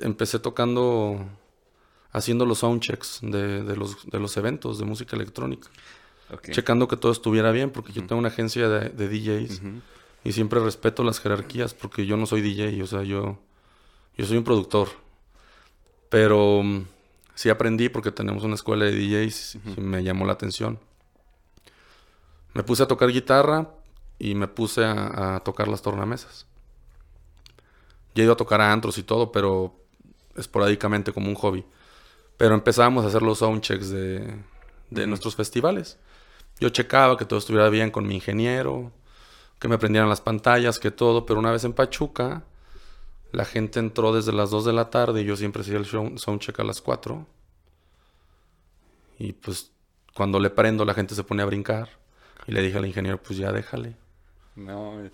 empecé tocando, haciendo los soundchecks de, de, los, de los eventos de música electrónica. Ok. Checando que todo estuviera bien, porque yo tengo una agencia de, de DJs y siempre respeto las jerarquías, porque yo no soy DJ, o sea, yo, yo soy un productor. Pero mm, sí aprendí porque tenemos una escuela de DJs y me llamó la atención. Me puse a tocar guitarra y me puse a, a tocar las tornamesas. Ya he ido a tocar a antros y todo, pero esporádicamente como un hobby. Pero empezábamos a hacer los soundchecks de, de nuestros festivales. Yo checaba que todo estuviera bien con mi ingeniero, que me prendieran las pantallas, que todo, pero una vez en Pachuca, la gente entró desde las 2 de la tarde y yo siempre hacía el show- soundcheck a las 4. Y pues cuando le prendo la gente se pone a brincar. Y le dije al ingeniero, pues ya déjale. No.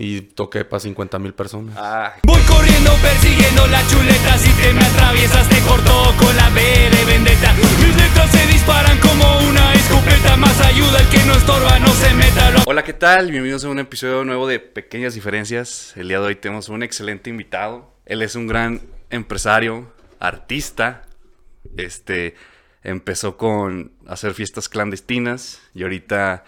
Y toqué para 50 mil personas. Ah, Voy corriendo persiguiendo la chuleta Si te me atraviesas te corto con la B de vendetta Mis letras se disparan como una escopeta Más ayuda el que no estorba, no se meta lo- Hola, ¿qué tal? Bienvenidos a un episodio nuevo de Pequeñas Diferencias. El día de hoy tenemos un excelente invitado. Él es un gran empresario, artista. Este empezó con hacer fiestas clandestinas y ahorita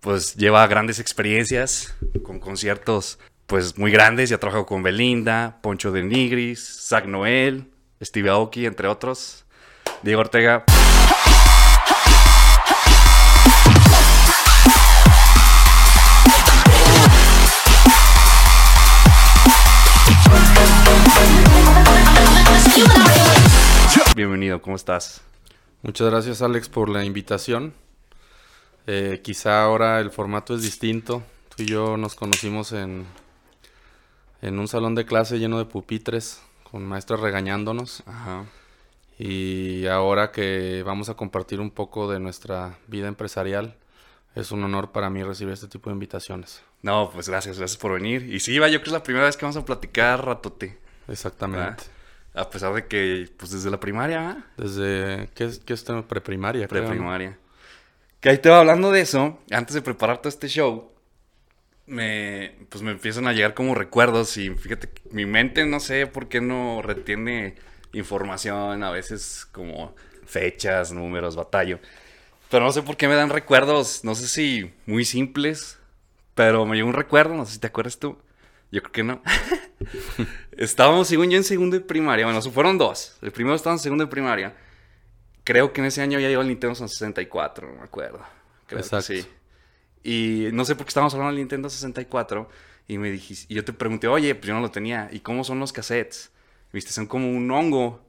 pues lleva grandes experiencias con conciertos pues muy grandes. Ya ha trabajado con Belinda, Poncho de Nigris, Zach Noel, Steve Aoki, entre otros. Diego Ortega. Bienvenido, ¿cómo estás? Muchas gracias Alex por la invitación. Eh, quizá ahora el formato es distinto. Tú y yo nos conocimos en, en un salón de clase lleno de pupitres, con maestras regañándonos. Ajá. Y ahora que vamos a compartir un poco de nuestra vida empresarial, es un honor para mí recibir este tipo de invitaciones. No, pues gracias, gracias por venir. Y sí, va, yo creo que es la primera vez que vamos a platicar ratote. Exactamente. A pesar de que, pues desde la primaria. Desde, ¿qué es, qué es preprimaria? Preprimaria. Que ahí te va hablando de eso, antes de preparar todo este show, me, pues me empiezan a llegar como recuerdos y fíjate, mi mente no sé por qué no retiene información, a veces como fechas, números, batallo. Pero no sé por qué me dan recuerdos, no sé si muy simples, pero me llegó un recuerdo, no sé si te acuerdas tú. Yo creo que no. Estábamos, según yo, en segundo de primaria. Bueno, fueron dos. El primero estaba en segundo de primaria. Creo que en ese año ya llegó el Nintendo 64, no me acuerdo. Creo Exacto. que sí. Y no sé por qué estábamos hablando del Nintendo 64. Y me dijiste, y yo te pregunté, oye, pues yo no lo tenía. ¿Y cómo son los cassettes? Viste, son como un hongo.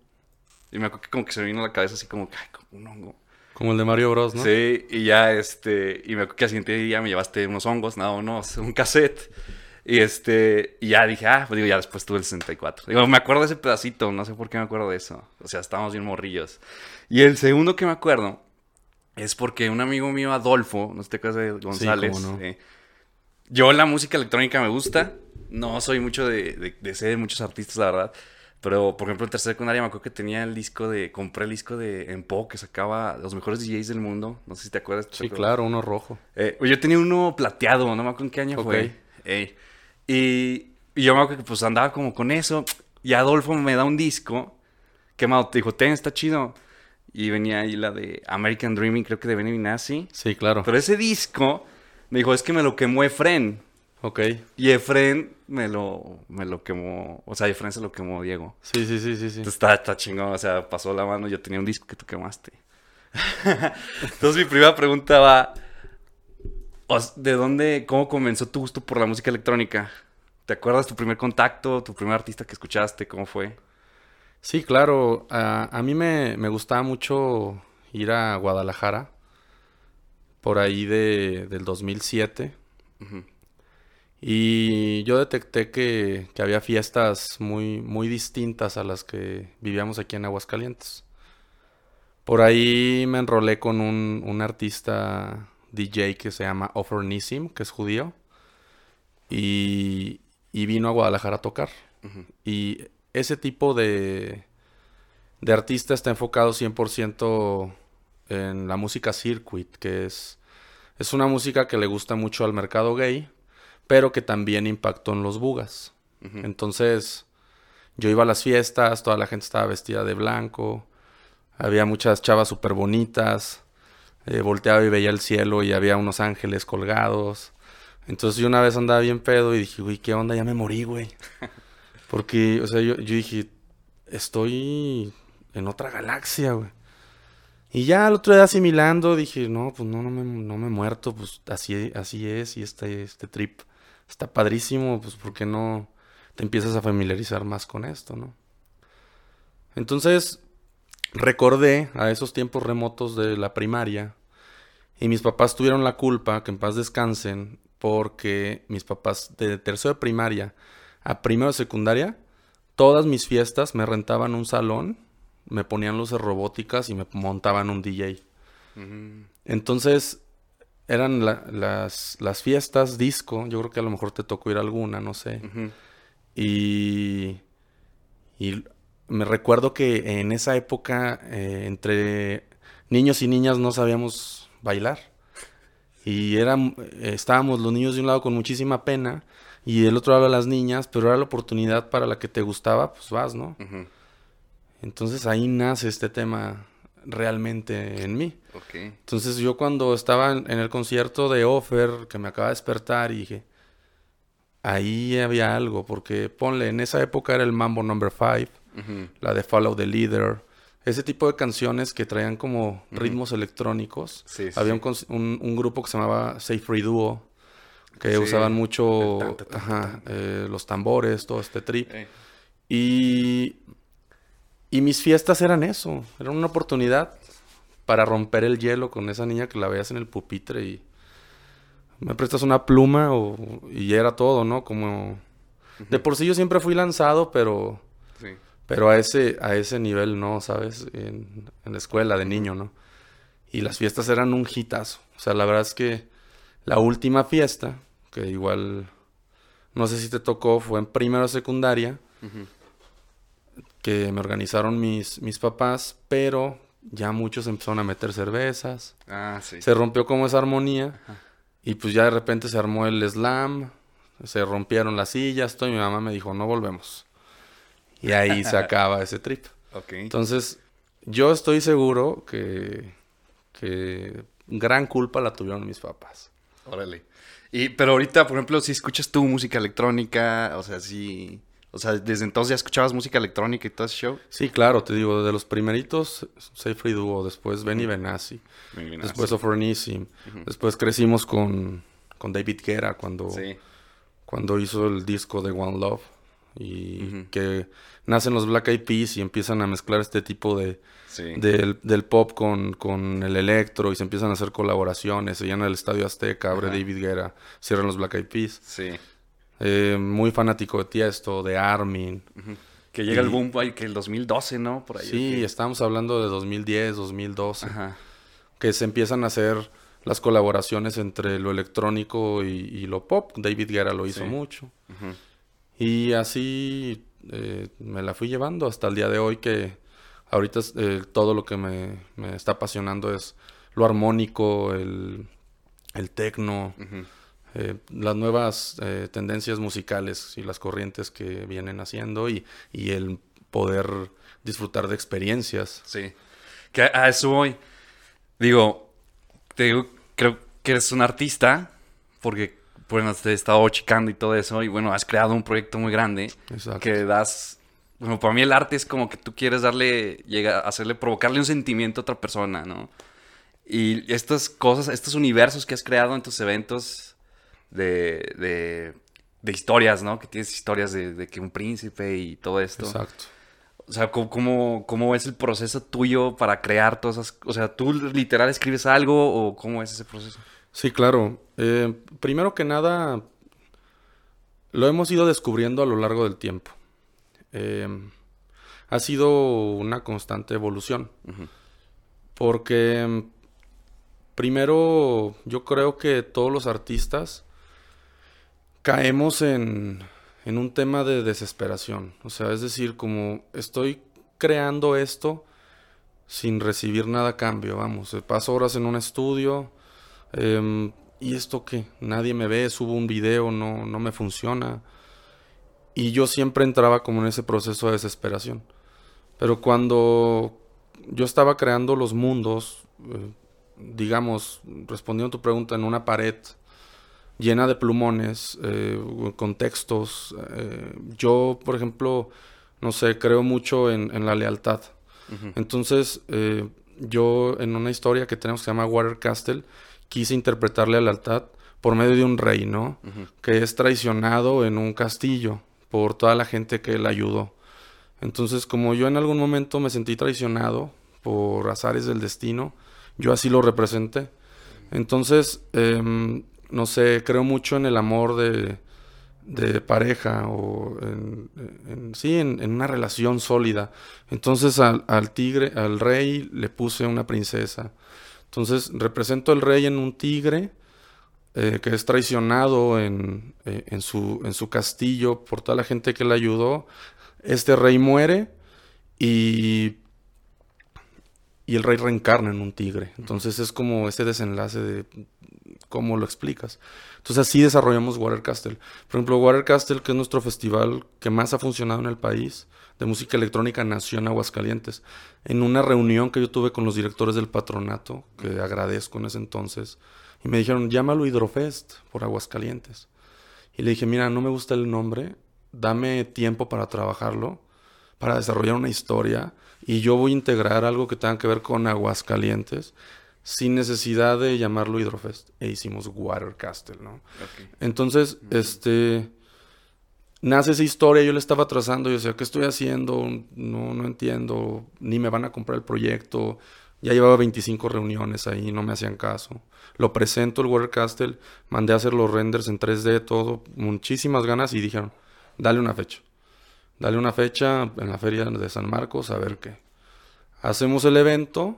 Y me acuerdo que como que se me vino a la cabeza así como, ay, como un hongo. Como el de Mario Bros, ¿no? Sí, y ya este, y me acuerdo que al siguiente día me llevaste unos hongos, no, unos, un cassette. Y este, y ya dije, ah, pues digo, ya después tuve el 64. Digo, me acuerdo de ese pedacito, no sé por qué me acuerdo de eso. O sea, estábamos bien morrillos. Y el segundo que me acuerdo es porque un amigo mío, Adolfo, no sé acuerdas de González. no. eh, yo la música electrónica me gusta. No soy mucho de, de, de ser de muchos artistas, la verdad. Pero, por ejemplo, en tercera secundaria me acuerdo que tenía el disco de... Compré el disco de Empo que sacaba los mejores DJs del mundo. No sé si te acuerdas. ¿te Sí, claro, uno rojo. Eh, yo tenía uno plateado, no me acuerdo en qué año fue. Ey. Y, y yo me acuerdo que pues andaba como con eso. Y Adolfo me da un disco que me dijo, ten, está chido. Y venía ahí la de American Dreaming, creo que de Benny Nazi. Sí, claro. Pero ese disco me dijo, es que me lo quemó Efren. Ok. Y Efren me lo, me lo quemó. O sea, Efren se lo quemó Diego. Sí, sí, sí, sí, sí. Entonces está, está chingón, o sea, pasó la mano, yo tenía un disco que tú quemaste. Entonces mi primera pregunta va, ¿de dónde, cómo comenzó tu gusto por la música electrónica? ¿Te acuerdas tu primer contacto, tu primer artista que escuchaste, cómo fue? Sí, claro. A, a mí me, me gustaba mucho ir a Guadalajara. Por ahí de, del 2007. Ujú. Y yo detecté que, que había fiestas muy, muy distintas a las que vivíamos aquí en Aguascalientes. Por ahí me enrolé con un, un artista DJ que se llama Ofer Nissim, que es judío. Y, y vino a Guadalajara a tocar. Y ese tipo de, de artista está enfocado 100% en la música circuit, que es, es una música que le gusta mucho al mercado gay, pero que también impactó en los bugas. Entonces, yo iba a las fiestas, toda la gente estaba vestida de blanco, había muchas chavas súper bonitas, eh, volteaba y veía el cielo y había unos ángeles colgados. Entonces yo una vez andaba bien pedo y dije, güey, ¿qué onda? Ya me morí, güey. Porque, o sea, yo, yo dije, estoy en otra galaxia, güey. Y ya el otro día asimilando, dije, no, pues no, no me, no me he muerto, pues así, así es, y este, este trip está padrísimo, pues ¿por qué no te empiezas a familiarizar más con esto, no? Entonces, recordé a esos tiempos remotos de la primaria, y mis papás tuvieron la culpa, que en paz descansen, porque mis papás de tercero de primaria a primero de secundaria, todas mis fiestas me rentaban un salón me ponían luces robóticas y me montaban un DJ. Entonces, eran las, las, fiestas disco, yo creo que a lo mejor te tocó ir a alguna, no sé. Y, y me recuerdo que en esa época, eh, entre niños y niñas no sabíamos bailar. Y eran, estábamos los niños de un lado con muchísima pena y del otro lado las niñas, pero era la oportunidad para la que te gustaba, pues vas, ¿no? Entonces ahí nace este tema realmente en mí. Entonces yo cuando estaba en, el concierto de Offer, que me acaba de despertar, y dije, ahí había algo, porque ponle, en esa época era el Mambo Number 5, la de Follow the Leader, ese tipo de canciones que traían como ritmos electrónicos. había Un, grupo que se llamaba Safe Free Duo, que usaban mucho eh, los tambores, todo este trip. Y y mis fiestas eran eso, eran una oportunidad para romper el hielo con esa niña que la veías en el pupitre y me prestas una pluma o, y era todo, ¿no? Como de por sí yo siempre fui lanzado, pero pero a ese a ese nivel no, ¿sabes? En, en, la escuela de niño, ¿no? Y las fiestas eran un hitazo. O sea, la verdad es que la última fiesta, que igual no sé si te tocó, fue en primero secundaria que me organizaron mis, mis papás, pero ya muchos empezaron a meter cervezas. Ah, sí. Se rompió como esa armonía. Y pues ya de repente se armó el slam, se rompieron las sillas, todo, y mi mamá me dijo, no volvemos. Y ahí se acaba ese trip. Okay. Entonces, yo estoy seguro que, que gran culpa la tuvieron mis papás. Órale. Y, pero ahorita, por ejemplo, si escuchas tu música electrónica, o sea, si... O sea, desde entonces ya escuchabas música electrónica y todo ese show. Sí, claro, te digo, de los primeritos, Say Free Duo, después Benny Benassi, después Ofrenissim, después crecimos con, con David Guerra cuando, cuando hizo el disco de One Love y que nacen los Black Eyed Peas y empiezan a mezclar este tipo de del, pop con, con, el electro y se empiezan a hacer colaboraciones, se llena el Estadio Azteca, abre David Guerra, cierran los Black Eyed Peas. Sí. Eh, muy fanático de Tiesto, de Armin. Que llega el boom que el 2012, ¿no? Por ahí. Sí, estamos hablando de 2010, 2012. Que se empiezan a hacer las colaboraciones entre lo electrónico y, lo pop. David Guerra lo hizo mucho. Y así eh, me la fui llevando hasta el día de hoy que ahorita eh, todo lo que me, está apasionando es lo armónico, el, el tecno. Eh, las nuevas eh, tendencias musicales y las corrientes que vienen haciendo y, el poder disfrutar de experiencias. Sí. Que a eso voy. Digo, te digo, creo que eres un artista porque bueno, te he estado chicando y todo eso y bueno, has creado un proyecto muy grande Exacto. que das bueno, para mí el arte es como que tú quieres darle, llega, hacerle, provocarle un sentimiento a otra persona, ¿no? Y estas cosas, estos universos que has creado en tus eventos, de, de, historias, ¿no? Que tienes historias de, que un príncipe y todo esto. Exacto. O sea, ¿cómo, ¿cómo, es el proceso tuyo para crear todas esas... O sea, ¿tú literal escribes algo o cómo es ese proceso? Sí, claro. Eh, primero que nada, lo hemos ido descubriendo a lo largo del tiempo. Eh, ha sido una constante evolución. Porque primero yo creo que todos los artistas caemos en, en un tema de desesperación. O sea, es decir, como estoy creando esto sin recibir nada a cambio, vamos, paso horas en un estudio em, y esto qué, nadie me ve, subo un video, no, no me funciona. Y yo siempre entraba como en ese proceso de desesperación. Pero cuando yo estaba creando los mundos, eh, digamos, respondiendo a tu pregunta, en una pared llena de plumones, eh, con textos, eh, yo, por ejemplo, no sé, creo mucho en, la lealtad. Entonces, yo en una historia que tenemos que se llama Water Castle, quise interpretarle la lealtad por medio de un rey, ¿no? Que es traicionado en un castillo por toda la gente que le ayudó. Entonces, como yo en algún momento me sentí traicionado por azares del destino, yo así lo representé. Entonces, em, no sé, creo mucho en el amor de, de pareja o en, sí, en, una relación sólida. Entonces al, tigre, al rey le puse una princesa. Entonces represento al rey en un tigre eh, que es traicionado en, eh, en, su, en su castillo por toda la gente que le ayudó. Este rey muere y, y el rey reencarna en un tigre. Entonces es como ese desenlace de cómo lo explicas. Entonces así desarrollamos Water Castle. Por ejemplo, Water Castle, que es nuestro festival que más ha funcionado en el país de música electrónica, nació en Aguascalientes. En una reunión que yo tuve con los directores del patronato, que agradezco en ese entonces, y me dijeron, llámalo Hidrofest por Aguascalientes. Y le dije, mira, no me gusta el nombre, dame tiempo para trabajarlo, para desarrollar una historia, y yo voy a integrar algo que tenga que ver con Aguascalientes sin necesidad de llamarlo Hydrofest. E hicimos Water Castle, ¿no? Entonces, este. Nace esa historia, yo le estaba trazando, yo decía, ¿qué estoy haciendo? No, no entiendo, ni me van a comprar el proyecto. Ya llevaba 25 reuniones ahí, no me hacían caso. Lo presento el Water Castle, mandé a hacer los renders en 3D, todo, muchísimas ganas y dijeron, dale una fecha. Dale una fecha en la feria de San Marcos, a ver qué. Hacemos el evento,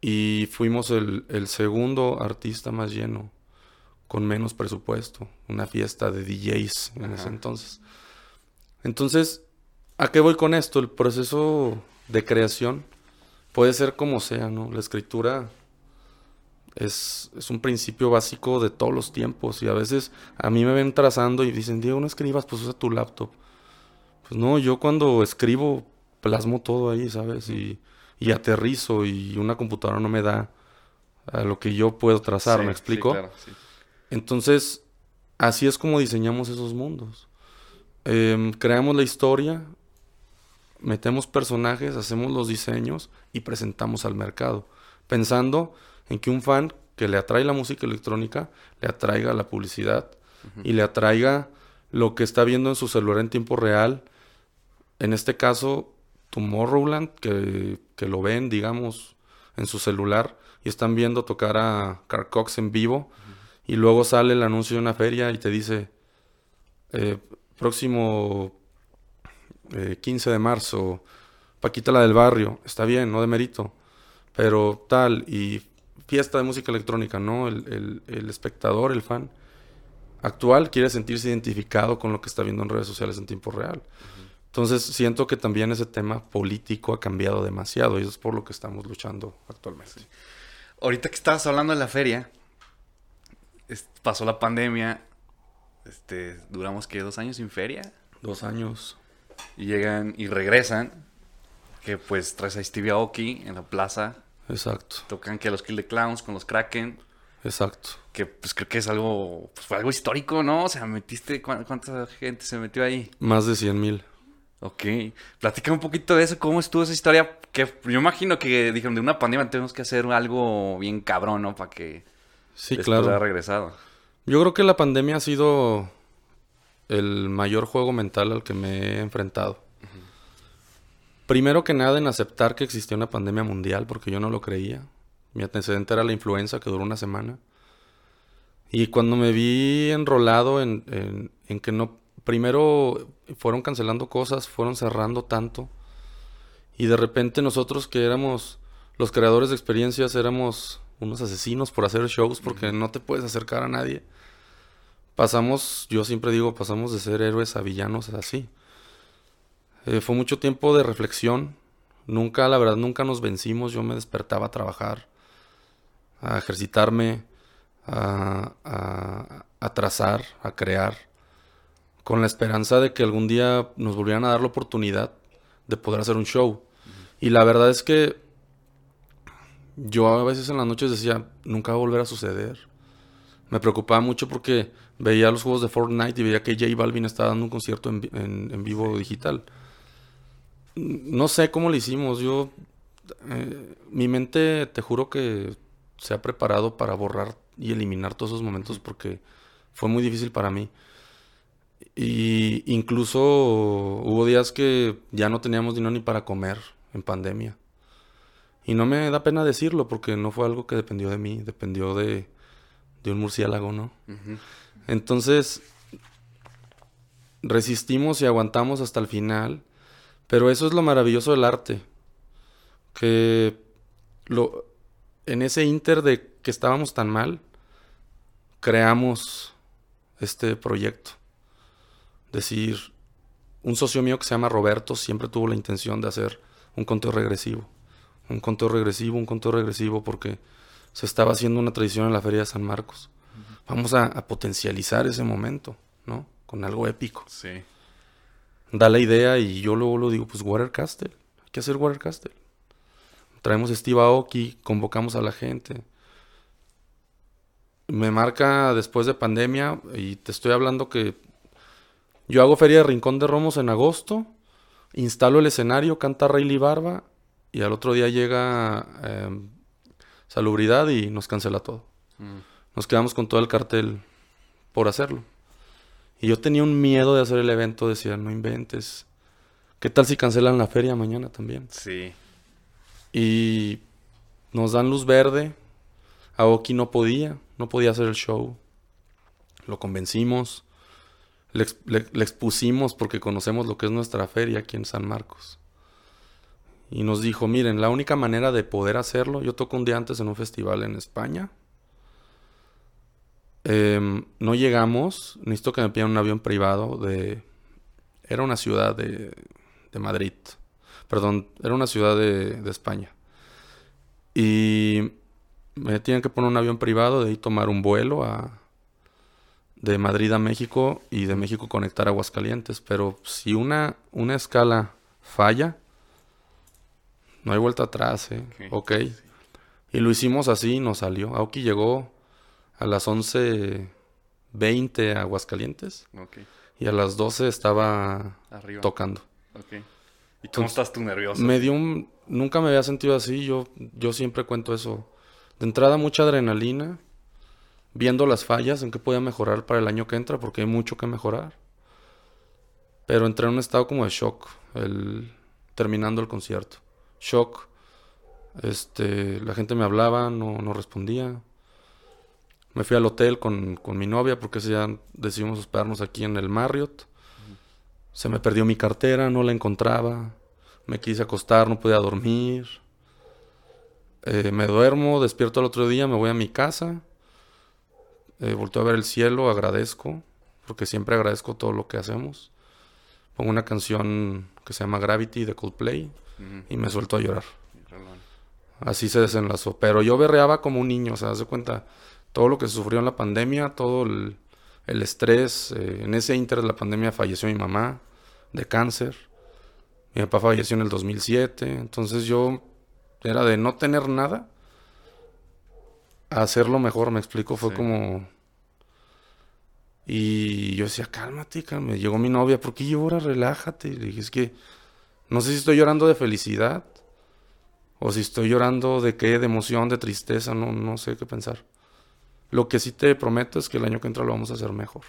y fuimos el, segundo artista más lleno, con menos presupuesto, una fiesta de DJs en ese entonces. Entonces, ¿a qué voy con esto? El proceso de creación puede ser como sea, ¿no? La escritura es, es, un principio básico de todos los tiempos y a veces a mí me ven trazando y dicen, Diego, no escribas, pues usa tu laptop. Pues no, yo cuando escribo plasmo todo ahí, ¿sabes? Y y aterrizo y una computadora no me da a lo que yo puedo trazar, ¿me explico? Entonces, así es como diseñamos esos mundos. Em, creamos la historia, metemos personajes, hacemos los diseños y presentamos al mercado, pensando en que un fan que le atrae la música electrónica le atraiga la publicidad y le atraiga lo que está viendo en su celular en tiempo real. En este caso, Tomorrowland, que, que lo ven, digamos, en su celular y están viendo tocar a Carcox en vivo. Y luego sale el anuncio de una feria y te dice, eh, próximo 15 eh, de marzo, Paquita la del barrio, está bien, no de mérito, pero tal, y fiesta de música electrónica, ¿no? El, el, espectador, el fan actual quiere sentirse identificado con lo que está viendo en redes sociales en tiempo real. Entonces siento que también ese tema político ha cambiado demasiado y eso es por lo que estamos luchando actualmente. Ahorita que estabas hablando de la feria, pasó la pandemia, este, duramos que dos años sin feria. Dos años. Y llegan y regresan, que pues traes a Stevie Aoki en la plaza. Exacto. Tocan que los Kill the Clowns con los Kraken. Exacto. Que pues creo que es algo, pues, fue algo histórico, ¿no? O sea, metiste, ¿cuánta gente se metió ahí? Más de 100 mil. Ok, platica un poquito de eso, cómo estuvo esa historia, que yo imagino que dijeron de una pandemia tenemos que hacer algo bien cabrón, ¿no? Para que sí, claro. haya regresado. Yo creo que la pandemia ha sido el mayor juego mental al que me he enfrentado. Primero que nada en aceptar que existía una pandemia mundial, porque yo no lo creía. Mi antecedente era la influenza, que duró una semana. Y cuando me vi enrolado en, en que no primero fueron cancelando cosas, fueron cerrando tanto. Y de repente nosotros que éramos los creadores de experiencias éramos unos asesinos por hacer shows porque no te puedes acercar a nadie. Pasamos, yo siempre digo, pasamos de ser héroes a villanos así. Eh, fue mucho tiempo de reflexión. Nunca, la verdad, nunca nos vencimos. Yo me despertaba a trabajar, a ejercitarme, a, a trazar, a crear con la esperanza de que algún día nos volvieran a dar la oportunidad de poder hacer un show. Y la verdad es que yo a veces en las noches decía, nunca va a volver a suceder. Me preocupaba mucho porque veía los juegos de Fortnite y veía que J Balvin estaba dando un concierto en, vi- en- en vivo digital. No sé cómo lo hicimos. Yo, eh, mi mente, te juro que se ha preparado para borrar y eliminar todos esos momentos porque fue muy difícil para mí. Y incluso hubo días que ya no teníamos dinero ni para comer en pandemia. Y no me da pena decirlo porque no fue algo que dependió de mí, dependió de, de un murciélago, ¿no? Entonces, resistimos y aguantamos hasta el final. Pero eso es lo maravilloso del arte. Que lo, en ese inter de que estábamos tan mal, creamos este proyecto. Decir, un socio mío que se llama Roberto siempre tuvo la intención de hacer un conteo regresivo. Un conteo regresivo, un conteo regresivo, porque se estaba haciendo una tradición en la Feria de San Marcos. Vamos a, a potencializar ese momento, ¿no? Con algo épico. Sí. Da la idea y yo luego lo digo, pues Water Castle. Hay que hacer Water Castle. Traemos a Steve Aoki, convocamos a la gente. Me marca después de pandemia y te estoy hablando que yo hago Feria de Rincón de Romos en agosto, instalo el escenario, canta Rayleigh Barba y al otro día llega eh, Salubridad y nos cancela todo. Mm. Nos quedamos con todo el cartel por hacerlo. Y yo tenía un miedo de hacer el evento, decía, no inventes. ¿Qué tal si cancelan la feria mañana también? Sí. Y nos dan luz verde. Aoki no podía, no podía hacer el show. Lo convencimos. Le, ex- le- le expusimos porque conocemos lo que es nuestra feria aquí en San Marcos. Y nos dijo, miren, la única manera de poder hacerlo, yo toco un día antes en un festival en España. Em, no llegamos, necesito que me pidan un avión privado de... Era una ciudad de, de Madrid. Perdón, era una ciudad de, de España. Y me tienen que poner un avión privado, de ahí tomar un vuelo de Madrid a México y de México conectar a Aguascalientes. Pero si una, una escala falla, no hay vuelta atrás, ¿eh? Ok. Ok. Y lo hicimos así, nos salió. Aoki llegó a las 11.20 a Aguascalientes Ok. y a las 12 estaba Arriba. tocando. Ok. ¿Y cómo Entonces, estás tú nervioso? Me dio un... Nunca me había sentido así, yo, yo siempre cuento eso. De entrada mucha adrenalina, viendo las fallas, en qué podía mejorar para el año que entra, porque hay mucho que mejorar. Pero entré en un estado como de shock, el, terminando el concierto. Shock. Este, la gente me hablaba, no, no respondía. Me fui al hotel con, con mi novia, porque ese día decidimos hospedarnos aquí en el Marriott. Se me perdió mi cartera, no la encontraba. Me quise acostar, no podía dormir. Eh, me duermo, despierto el otro día, me voy a mi casa. Eh, volteo a ver el cielo, agradezco, porque siempre agradezco todo lo que hacemos. Pongo una canción que se llama Gravity de Coldplay Y me suelto a llorar. Así se desenlazó. Pero yo berreaba como un niño, o sea, de cuenta, todo lo que se sufrió en la pandemia, todo el, el estrés. eh, en ese inter de la pandemia falleció mi mamá de cáncer. Mi papá falleció en el 2007. Entonces yo era de no tener nada a hacerlo mejor, me explico. Fue Sí. como... Y yo decía, cálmate, cálmate. Llegó mi novia, ¿por qué lloras? Relájate. Le dije, es que no sé si estoy llorando de felicidad o si estoy llorando de qué, de emoción, de tristeza, no, no sé qué pensar. Lo que sí te prometo es que el año que entra lo vamos a hacer mejor.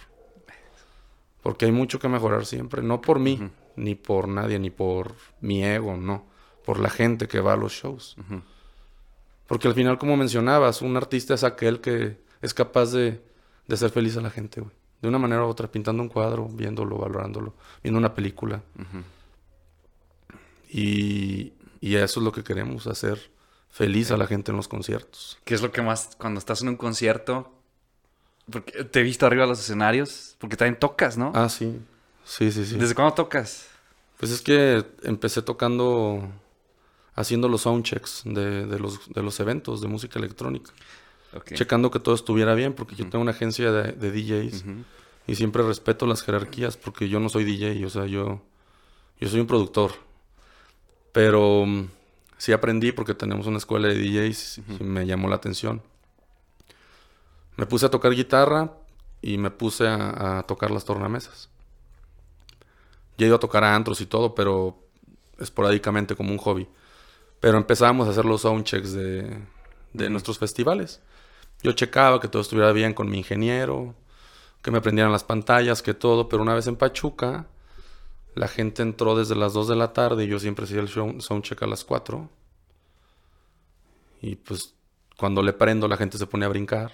Porque hay mucho que mejorar siempre. No por mí, ni por nadie, ni por mi ego, no. Por la gente que va a los shows. Porque al final, como mencionabas, un artista es aquel que es capaz de, de hacer feliz a la gente, güey. De una manera u otra, pintando un cuadro, viéndolo, valorándolo, viendo una película. Y, y eso es lo que queremos, hacer feliz a la gente en los conciertos. ¿Qué es lo que más cuando estás en un concierto? Porque te he visto arriba de los escenarios, porque también tocas, ¿no? Ah, sí. Sí, sí, sí. ¿Desde cuándo tocas? Pues es que empecé tocando, haciendo los soundchecks de, de los, de los eventos de música electrónica. Checando que todo estuviera bien, porque yo tengo una agencia de, de DJs. Y siempre respeto las jerarquías porque yo no soy DJ, o sea, yo, yo soy un productor. Pero mm, sí aprendí porque tenemos una escuela de DJs y me llamó la atención. Me puse a tocar guitarra y me puse a, a tocar las tornamesas. Ya ido a tocar a antros y todo, pero esporádicamente como un hobby. Pero empezábamos a hacer los soundchecks de, de nuestros festivales. Yo checaba que todo estuviera bien con mi ingeniero, que me prendieran las pantallas, que todo, pero una vez en Pachuca, la gente entró desde las 2 de la tarde y yo siempre hacía el show, soundcheck a las 4. Y pues cuando le prendo la gente se pone a brincar.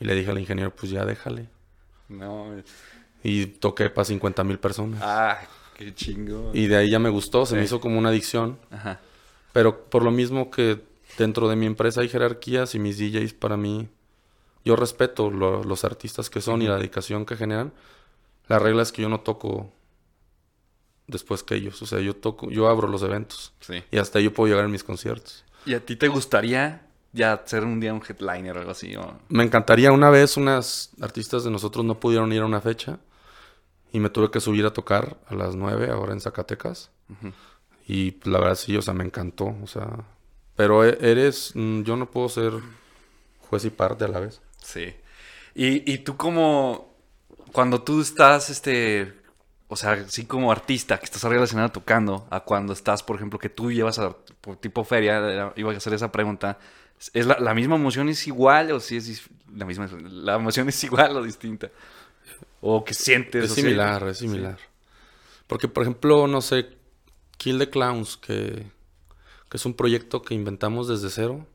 Y le dije al ingeniero, pues ya déjale. No. Y toqué para 50 mil personas. Ah, qué chingo. Y de ahí ya me gustó, se me hizo como una adicción. Ajá. Pero por lo mismo que dentro de mi empresa hay jerarquías y mis DJs para mí, yo respeto lo- los artistas que son y la dedicación que generan. La regla es que yo no toco después que ellos. O sea, yo toco, yo abro los eventos. Sí. Y hasta yo puedo llegar en mis conciertos. ¿Y a ti te gustaría ya ser un día un headliner o algo así? o- Me encantaría, una vez unas artistas de nosotros no pudieron ir a una fecha y me tuve que subir a tocar a las 9 ahora en Zacatecas. Y pues, la verdad sí, o sea, me encantó, o sea, pero e- eres, mm, yo no puedo ser juez y parte a la vez. Sí. Y, y tú como, cuando tú estás, este, o sea, así como artista, que estás arriba de la escena tocando, a cuando estás, por ejemplo, que tú llevas a tipo feria, iba a hacer esa pregunta, ¿es la, la misma emoción es igual o si es la misma, la emoción es igual o distinta? ¿O que sientes? Es sea, similar, es similar. Porque, por ejemplo, no sé, Kill the Clowns, que, que es un proyecto que inventamos desde cero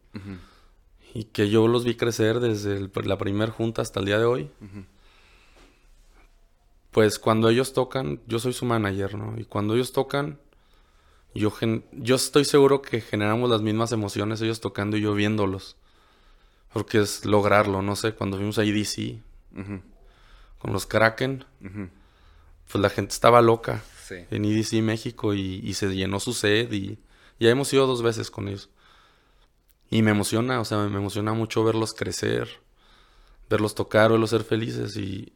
y que yo los vi crecer desde el- la primer junta hasta el día de hoy. Pues cuando ellos tocan, yo soy su manager, ¿no? Y cuando ellos tocan, yo, gen- yo estoy seguro que generamos las mismas emociones ellos tocando y yo viéndolos. Porque es lograrlo, no sé, cuando fuimos a EDC Ujú. con los Kraken, pues la gente estaba loca Sí. en EDC México y, y se llenó su sed y ya hemos ido dos veces con ellos. Y me emociona, o sea, me emociona mucho verlos crecer, verlos tocar, verlos ser felices y,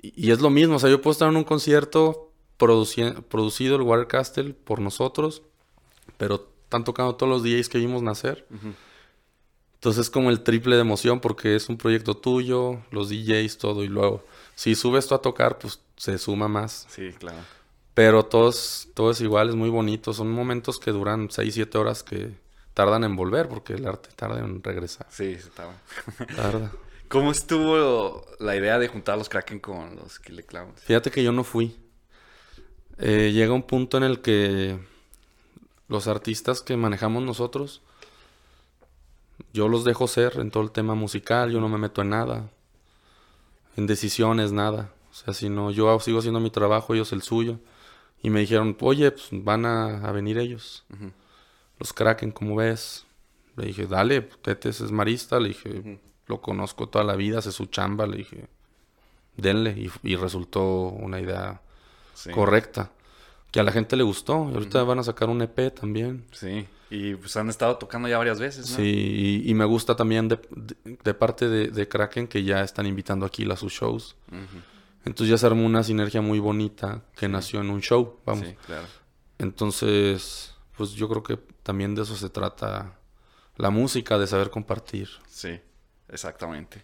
y, y es lo mismo, o sea, yo puedo estar en un concierto produci- producido el Water Castle por nosotros, pero están tocando todos los DJs que vimos nacer. Ujú. Entonces es como el triple de emoción porque es un proyecto tuyo, los DJs, todo y luego si subes tú a tocar, pues se suma más. Sí, claro. Pero todos, todo es igual, es muy bonito. Son momentos que duran 6, 7 horas que tardan en volver porque el arte tarda en regresar. Sí. Tarda. ¿Cómo estuvo la idea de juntar a los Kraken con los Kill the Clowns? Fíjate que yo no fui. Eh, llega un punto en el que los artistas que manejamos nosotros, yo los dejo ser en todo el tema musical, yo no me meto en nada, en decisiones, nada. O sea, si no, yo sigo haciendo mi trabajo, ellos el suyo. Y me dijeron, oye, pues van a, a venir ellos. Los Kraken, ¿cómo ves? Le dije, dale, Tetes es marista. Le dije, lo conozco toda la vida, hace su chamba. Le dije, denle. Y, y resultó una idea Sí. correcta. Que a la gente le gustó. Y ahorita van a sacar un EP también. Sí. Y pues han estado tocando ya varias veces, ¿no? Sí, y, y me gusta también de, de- de parte de, de Kraken que ya están invitando aquí a sus shows. Entonces ya se armó una sinergia muy bonita que nació en un show, vamos. Sí, claro. Entonces, pues yo creo que también de eso se trata la música, de saber compartir. Sí, exactamente.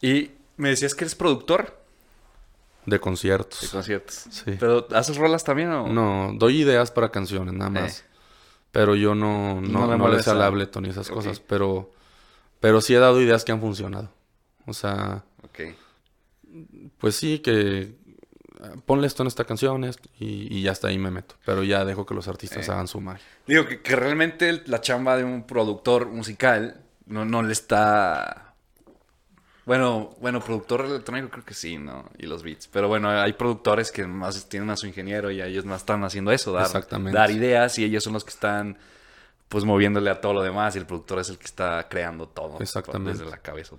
Y me decías que eres productor De de conciertos. conciertos. Sí. ¿Pero haces rolas también o...? No, doy ideas para canciones, nada más. Eh. Pero yo no, No no, le no, les al Ableton y esas cosas. Pero, pero sí he dado ideas que han funcionado. O sea, Ok. pues sí, que ponle esto en esta canción y, y ya hasta ahí me meto. Pero ya dejo que los artistas Eh. hagan su magia. Digo que, que realmente la chamba de un productor musical no, no le está... Bueno, bueno, productor electrónico creo que sí, ¿no? Y los beats. Pero bueno, hay productores que más tienen a su ingeniero y ellos más están haciendo eso, dar, Exactamente. dar ideas y ellos son los que están pues moviéndole a todo lo demás y el productor es el que está creando todo. Exactamente. Desde la cabeza.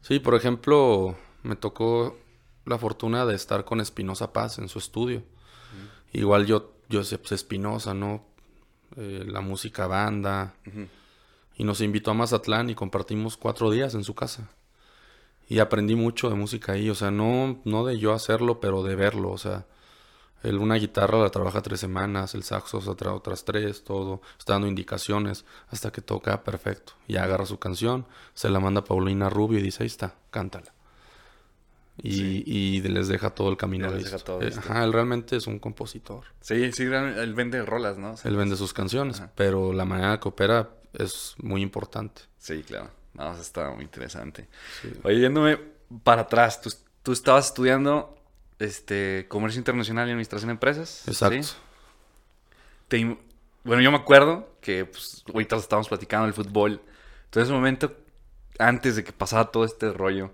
Sí, por ejemplo, me tocó la fortuna de estar con Espinosa Paz en su estudio. Igual yo, yo sé, pues Espinosa, ¿no? Eh, la música banda. Y nos invitó a Mazatlán y compartimos cuatro días en su casa. Y aprendí mucho de música ahí, o sea, no, no de yo hacerlo, pero de verlo, o sea, él una guitarra la trabaja tres semanas, el saxo se trae otras tres, todo, está dando indicaciones hasta que toca perfecto. Y agarra su canción, se la manda a Paulina Rubio y dice, ahí está, cántala. Y, Sí. y les deja todo el camino les listo. deja todo Eh, listo. Ajá, él realmente es un compositor. Sí, sí, él vende rolas, ¿no? O sea, Él vende sus canciones, Ajá. pero la manera que opera es muy importante. Sí, claro. No, eso está muy interesante. Sí. Oye, yéndome para atrás, tú, tú estabas estudiando este, comercio internacional y administración de empresas. Exacto. ¿sí? Te im- bueno, yo me acuerdo que pues, ahorita estábamos platicando del fútbol. Entonces, en ese momento, antes de que pasara todo este rollo,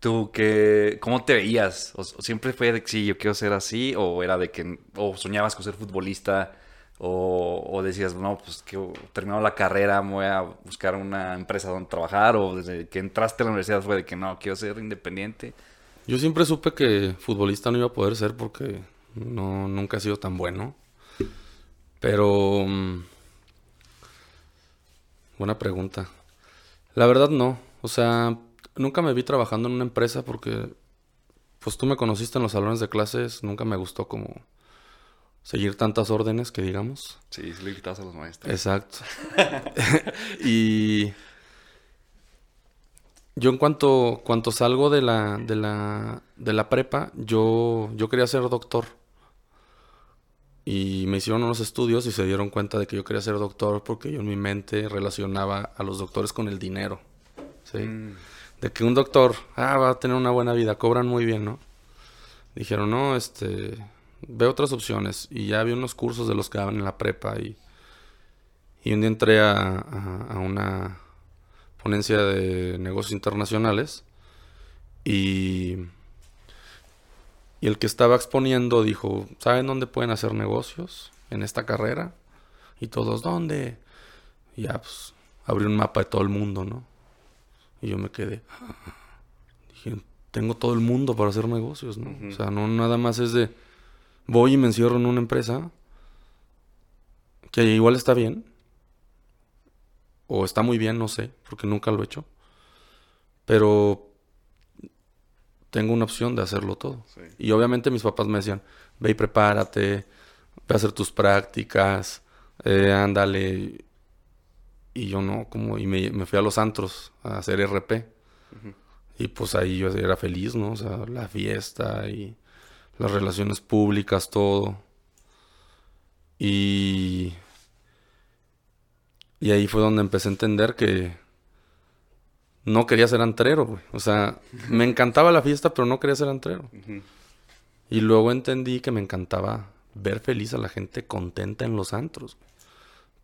¿tú que cómo te veías? ¿O, o siempre fue de que sí, yo quiero ser así? ¿O era de que o soñabas con ser futbolista? O, decías, no, pues que terminado la carrera, voy a buscar una empresa donde trabajar? ¿O desde que entraste a la universidad fue de que no, quiero ser independiente? Yo siempre supe que futbolista no iba a poder ser porque no, nunca he sido tan bueno. Pero... mm, buena pregunta. La verdad no. O sea, nunca me vi trabajando en una empresa porque... Pues tú me conociste en los salones de clases. Nunca me gustó como seguir tantas órdenes que digamos. Sí, sí le a los maestros. Exacto. y yo en cuanto, cuanto salgo de la, de la, de la prepa, yo, yo quería ser doctor. Y me hicieron unos estudios y se dieron cuenta de que yo quería ser doctor porque yo en mi mente relacionaba a los doctores con el dinero. ¿sí? Mm, De que un doctor, ah, va a tener una buena vida, cobran muy bien, ¿no? Dijeron, no, este, ve otras opciones. Y ya había unos cursos de los que daban en la prepa y, y un día entré a, a- a una ponencia de negocios internacionales y, y el que estaba exponiendo dijo, ¿saben dónde pueden hacer negocios en esta carrera? Y todos, ¿dónde? Y ya, pues, abrí un mapa de todo el mundo, ¿no? Y yo me quedé. Dije, tengo todo el mundo para hacer negocios, ¿no? O sea, no nada más es de voy y me encierro en una empresa que igual está bien. O está muy bien, no sé, porque nunca lo he hecho. Pero tengo una opción de hacerlo todo. sí. Y obviamente mis papás me decían, ve y prepárate, ve a hacer tus prácticas, eh, ándale. Y yo no, como, y me, me fui a los antros a hacer RP. Y pues ahí yo era feliz, ¿no? O sea, la fiesta y las relaciones públicas, todo. Y... Y ahí fue donde empecé a entender que no quería ser antrero, güey. O sea, me encantaba la fiesta, pero no quería ser antrero. Y luego entendí que me encantaba ver feliz a la gente contenta en los antros. güey.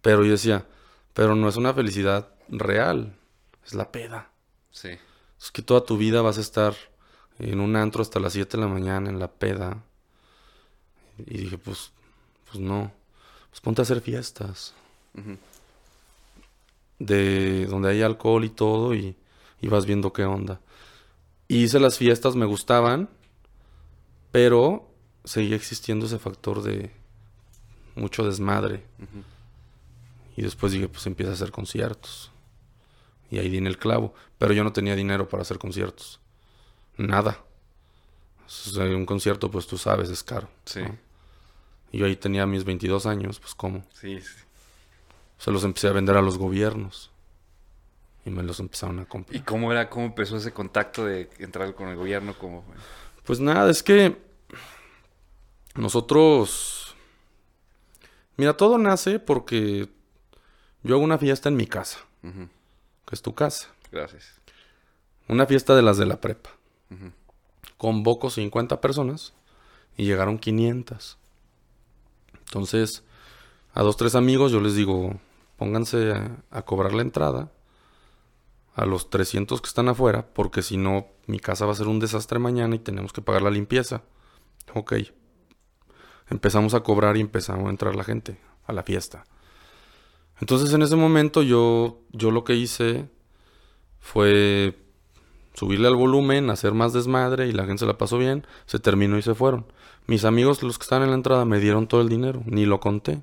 Pero yo decía, pero no es una felicidad real, es la peda. Sí. Es que toda tu vida vas a estar en un antro hasta las 7 de la mañana en la peda. Y dije, pues, pues no. Pues ponte a hacer fiestas. De donde hay alcohol y todo y, y vas viendo qué onda. Hice las fiestas, me gustaban, pero seguía existiendo ese factor de mucho desmadre. Y después dije, pues empieza a hacer conciertos. Y ahí di en el clavo. Pero yo no tenía dinero para hacer conciertos. Nada. Un concierto, pues tú sabes, es caro. Sí. ¿no? Y yo ahí tenía mis 22 años, pues ¿cómo? Sí, sí. Se los empecé a vender a los gobiernos. Y me los empezaron a ¿Y comprar. cómo era, cómo empezó ese contacto de entrar con el gobierno? ¿Cómo fue? Pues nada, es que nosotros... Mira, todo nace porque yo hago una fiesta en mi casa, que es tu casa. Gracias. Una fiesta de las de la prepa. Convoco 50 personas y llegaron 500. Entonces, a dos, tres amigos yo les digo, pónganse a, a cobrar la entrada a los 300 que están afuera, porque si no, mi casa va a ser un desastre mañana y tenemos que pagar la limpieza. Ok. Empezamos a cobrar y empezamos a entrar la gente a la fiesta. Entonces en ese momento yo, yo lo que hice fue subirle al volumen, hacer más desmadre y la gente se la pasó bien, se terminó y se fueron. Mis amigos, los que estaban en la entrada, me dieron todo el dinero, ni lo conté.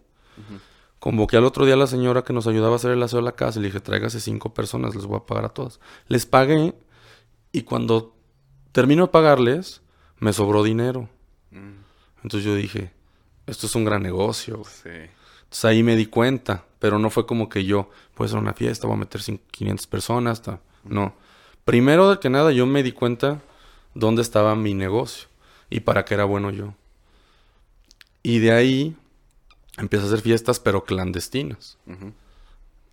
Convoqué al otro día a la señora que nos ayudaba a hacer el aseo de la casa y le dije, tráigase cinco personas, les voy a pagar a todas. Les pagué Y cuando termino de pagarles, me sobró dinero. Mm, Entonces yo dije, esto es un gran negocio. sí. Entonces ahí me di cuenta, pero no fue como que yo, puede ser una fiesta, voy a meter cin- 500 personas. No. Primero que nada, yo me di cuenta dónde estaba mi negocio y para qué era bueno yo. Y de ahí empecé a hacer fiestas, pero clandestinas.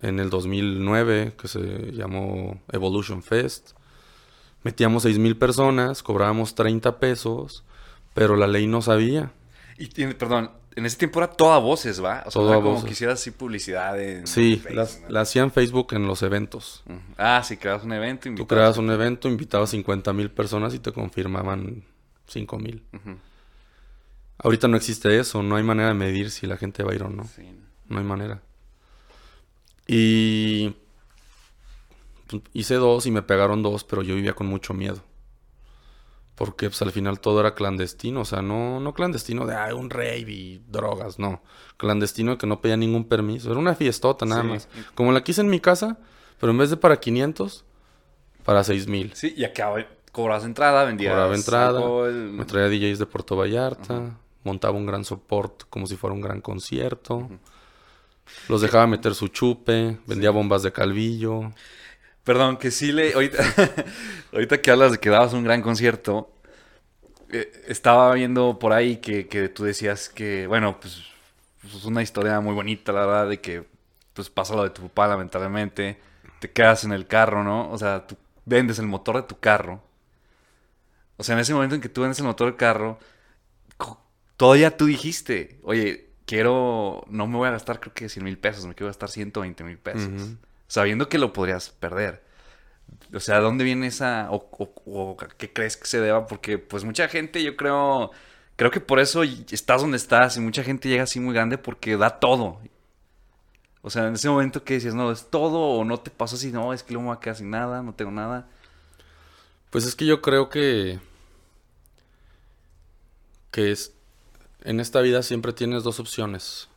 En el 2009, que se llamó Evolution Fest, metíamos 6 mil personas, cobrábamos 30 pesos, pero la ley no sabía. Y tiene- perdón, en ese tiempo era toda voces, ¿va? O sea, Todo era como voces. que hicieras así publicidad en Sí, Facebook, las- ¿no? la hacían Facebook en los eventos. Ah, sí, creabas un evento. Tú invitabas creabas a- un evento, invitabas 50 mil personas y te confirmaban 5 mil. Ahorita no existe eso, no hay manera de medir si la gente va a ir o no. Sí. No hay manera. Y hice dos y me pegaron dos, pero yo vivía con mucho miedo. Porque pues, al final todo era clandestino, o sea, no, no clandestino de "Ay, un rave y drogas, no. Clandestino de que no pedía ningún permiso. Era una fiestota nada Sí. más. Como la quise en mi casa, pero en vez de para 500, para 6 mil. Sí, y acá cobrabas entrada, vendías Cobraba entrada, alcohol. me traía DJs de Puerto Vallarta, montaba un gran soporte como si fuera un gran concierto. Los dejaba meter su chupe, vendía bombas de calvillo. Perdón, que sí le. Ahorita, que hablas de que dabas un gran concierto, eh, estaba viendo por ahí que, que tú decías que, bueno, pues, pues, es una historia muy bonita, la verdad, de que pues pasa lo de tu papá, lamentablemente. Te quedas en el carro, ¿no? O sea, tú vendes el motor de tu carro. O sea, en ese momento en que tú vendes el motor del carro, todavía tú dijiste, oye, quiero, no me voy a gastar creo que 100 mil pesos, me quiero gastar 120 mil pesos. Ujú. Sabiendo que lo podrías perder. O sea, ¿dónde viene esa, o, qué crees que se deba? Porque pues mucha gente, yo creo, creo que por eso estás donde estás y mucha gente llega así muy grande porque da todo. O sea, en ese momento que decías, no, es todo o no te pasó así, no, es que luego me a quedar sin nada, no tengo nada. Pues es que yo creo que. que es. En esta vida siempre tienes dos opciones.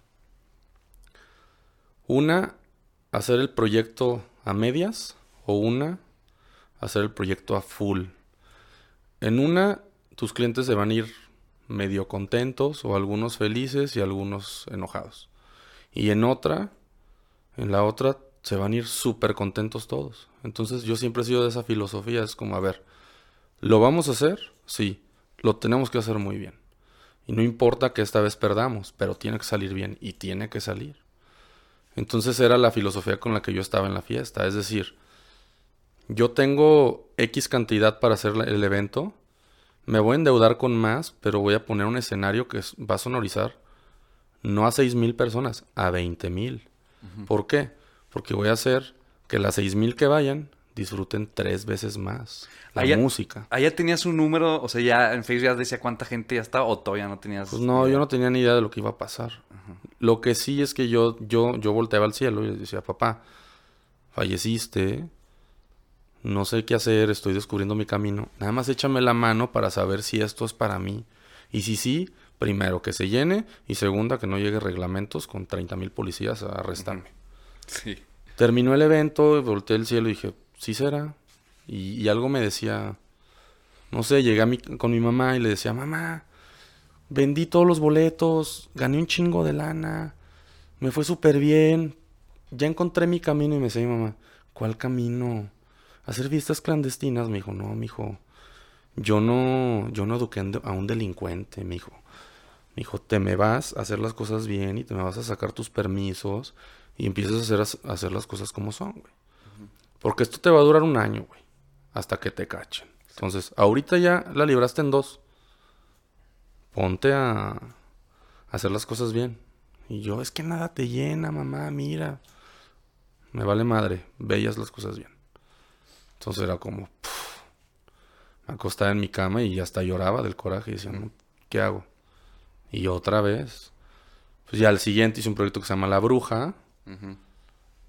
Una, hacer el proyecto a medias. O una, hacer el proyecto a full. En una, tus clientes se van a ir medio contentos, o algunos felices y algunos enojados. Y en otra, en la otra, se van a ir súper contentos todos. Entonces yo siempre he sido de esa filosofía, es como, a ver, ¿lo vamos a hacer? Sí, lo tenemos que hacer muy bien. Y no importa que esta vez perdamos, pero tiene que salir bien y tiene que salir. Entonces era la filosofía con la que yo estaba en la fiesta, es decir, yo tengo X cantidad para hacer el evento, me voy a endeudar con más, pero voy a poner un escenario que va a sonorizar no a 6 mil personas, a 20 mil. ¿Por qué? Porque voy a hacer que las 6 mil que vayan disfruten tres veces más la música. Ya tenías un número, o sea, ya en Facebook ya decía cuánta gente ya estaba o todavía no tenías. Pues no, yo no tenía ni idea de lo que iba a pasar. Lo que sí es que yo, yo, yo volteaba al cielo y le decía, papá, falleciste, no sé qué hacer, estoy descubriendo mi camino. Nada más échame la mano para saber si esto es para mí. Y si sí, primero que se llene y segunda que no llegue reglamentos con 30 mil policías a arrestarme. Sí. Terminó el evento, volteé al cielo y dije, sí será. Y, y algo me decía, no sé, llegué a mi- con mi mamá y le decía, mamá, vendí todos los boletos, gané un chingo de lana, me fue súper bien, ya encontré mi camino y me decía mi mamá, ¿cuál camino? Hacer fiestas clandestinas, me dijo, no, mi hijo, yo no, yo no eduqué a un delincuente, me dijo. Me dijo, te me vas a hacer las cosas bien y te me vas a sacar tus permisos y empiezas a hacer, a hacer las cosas como son, güey. Porque esto te va a durar un año, güey. Hasta que te cachen. Entonces, ahorita ya la libraste en dos. Ponte a, a hacer las cosas bien. Y yo, es que nada te llena, mamá, mira. Me vale madre, bellas las cosas bien. Entonces era como, puf, me acostaba en mi cama y hasta lloraba del coraje y decía, "No, ¿qué hago? Y otra vez. Pues ya al siguiente hice un proyecto que se llama La Bruja.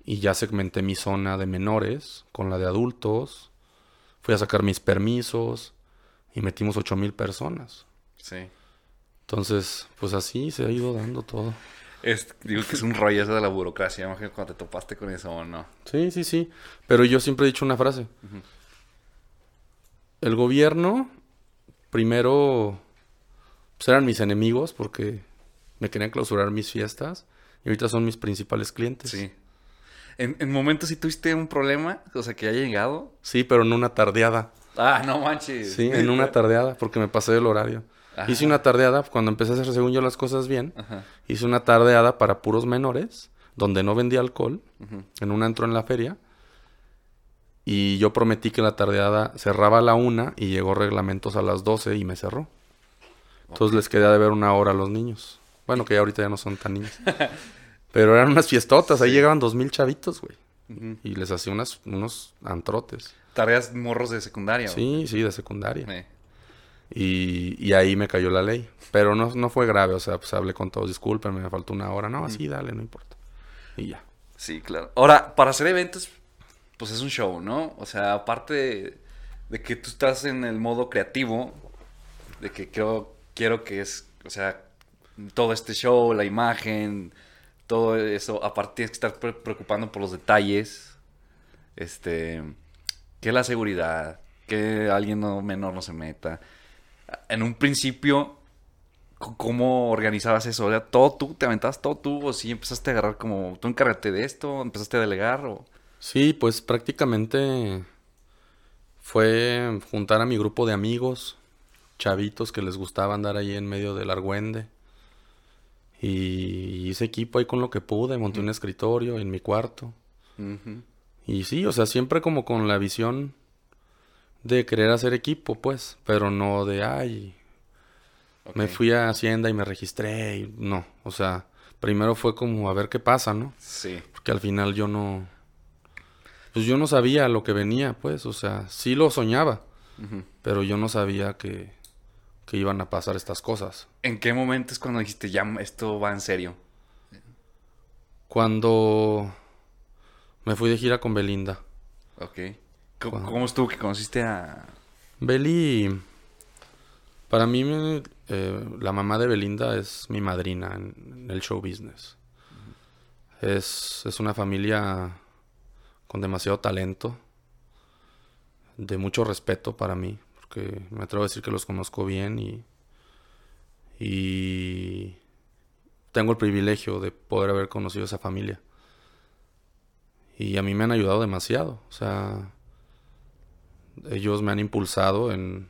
Y ya segmenté mi zona de menores con la de adultos. Fui a sacar mis permisos. Y metimos ocho mil personas. Sí. Entonces, pues así se ha ido dando todo. Es- digo que es un rollo eso de la burocracia. Imagino cuando te topaste con eso o no. Sí, sí, sí. Pero yo siempre he dicho una frase. El gobierno, primero, pues eran mis enemigos porque me querían clausurar mis fiestas y ahorita son mis principales clientes. Sí. ¿En, en momentos sí tuviste un problema? O sea, que haya llegado. Sí, pero en una tardeada. Ah, no manches. Sí, en una tardeada porque me pasé del horario. Ajá. Hice una tardeada cuando empecé a hacer según yo las cosas bien. Ajá. Hice una tardeada para puros menores donde no vendía alcohol en un antro en la feria. Y yo prometí que la tardeada cerraba a la una y llegó reglamentos a las 12 y me cerró. Entonces les quedé de ver una hora a los niños. Bueno, que ya ahorita ya no son tan niños. Pero eran unas fiestotas, ahí llegaban dos mil chavitos, güey. Y les hacía unos antrotes. Tareas morros de secundaria. Sí, sí, de secundaria. Eh. Y, y ahí me cayó la ley. Pero no, no fue grave, o sea, pues hablé con todos, discúlpenme, me faltó una hora. No, así, dale, no importa. Y ya. Sí, claro. Ahora, para hacer eventos, pues es un show, ¿no? O sea, aparte de, de que tú estás en el modo creativo, de que creo, quiero que es, o sea, todo este show, la imagen, todo eso, aparte tienes que estar pre- preocupando por los detalles, este, que la seguridad, que alguien no- menor no se meta. En un principio, ¿Cómo organizabas eso? ¿Era todo tú? ¿Te aventabas todo tú? ¿O sí empezaste a agarrar como... ¿Tú encárgate de esto? ¿Empezaste a delegar? O... Sí, pues prácticamente fue juntar a mi grupo de amigos, chavitos que les gustaba andar ahí en medio del argüende. Y hice equipo ahí con lo que pude, monté un escritorio en mi cuarto. Y sí, o sea, siempre como con la visión de querer hacer equipo, pues, pero no de, ay, me fui a Hacienda y me registré, y no, o sea, primero fue como a ver qué pasa, ¿no? Sí. Porque al final yo no, pues yo no sabía lo que venía, pues, o sea, sí lo soñaba, pero yo no sabía que, que iban a pasar estas cosas. ¿En qué momento es cuando dijiste, ya, esto va en serio? Cuando me fui de gira con Belinda. Ok. ¿Cómo, estuvo que conociste a...? Beli, para mí eh, la mamá de Belinda es mi madrina en, en el show business. Es, es una familia con demasiado talento, de mucho respeto para mí, porque me atrevo a decir que los conozco bien y, y tengo el privilegio de poder haber conocido esa familia. Y a mí me han ayudado demasiado, o sea, ellos me han impulsado en,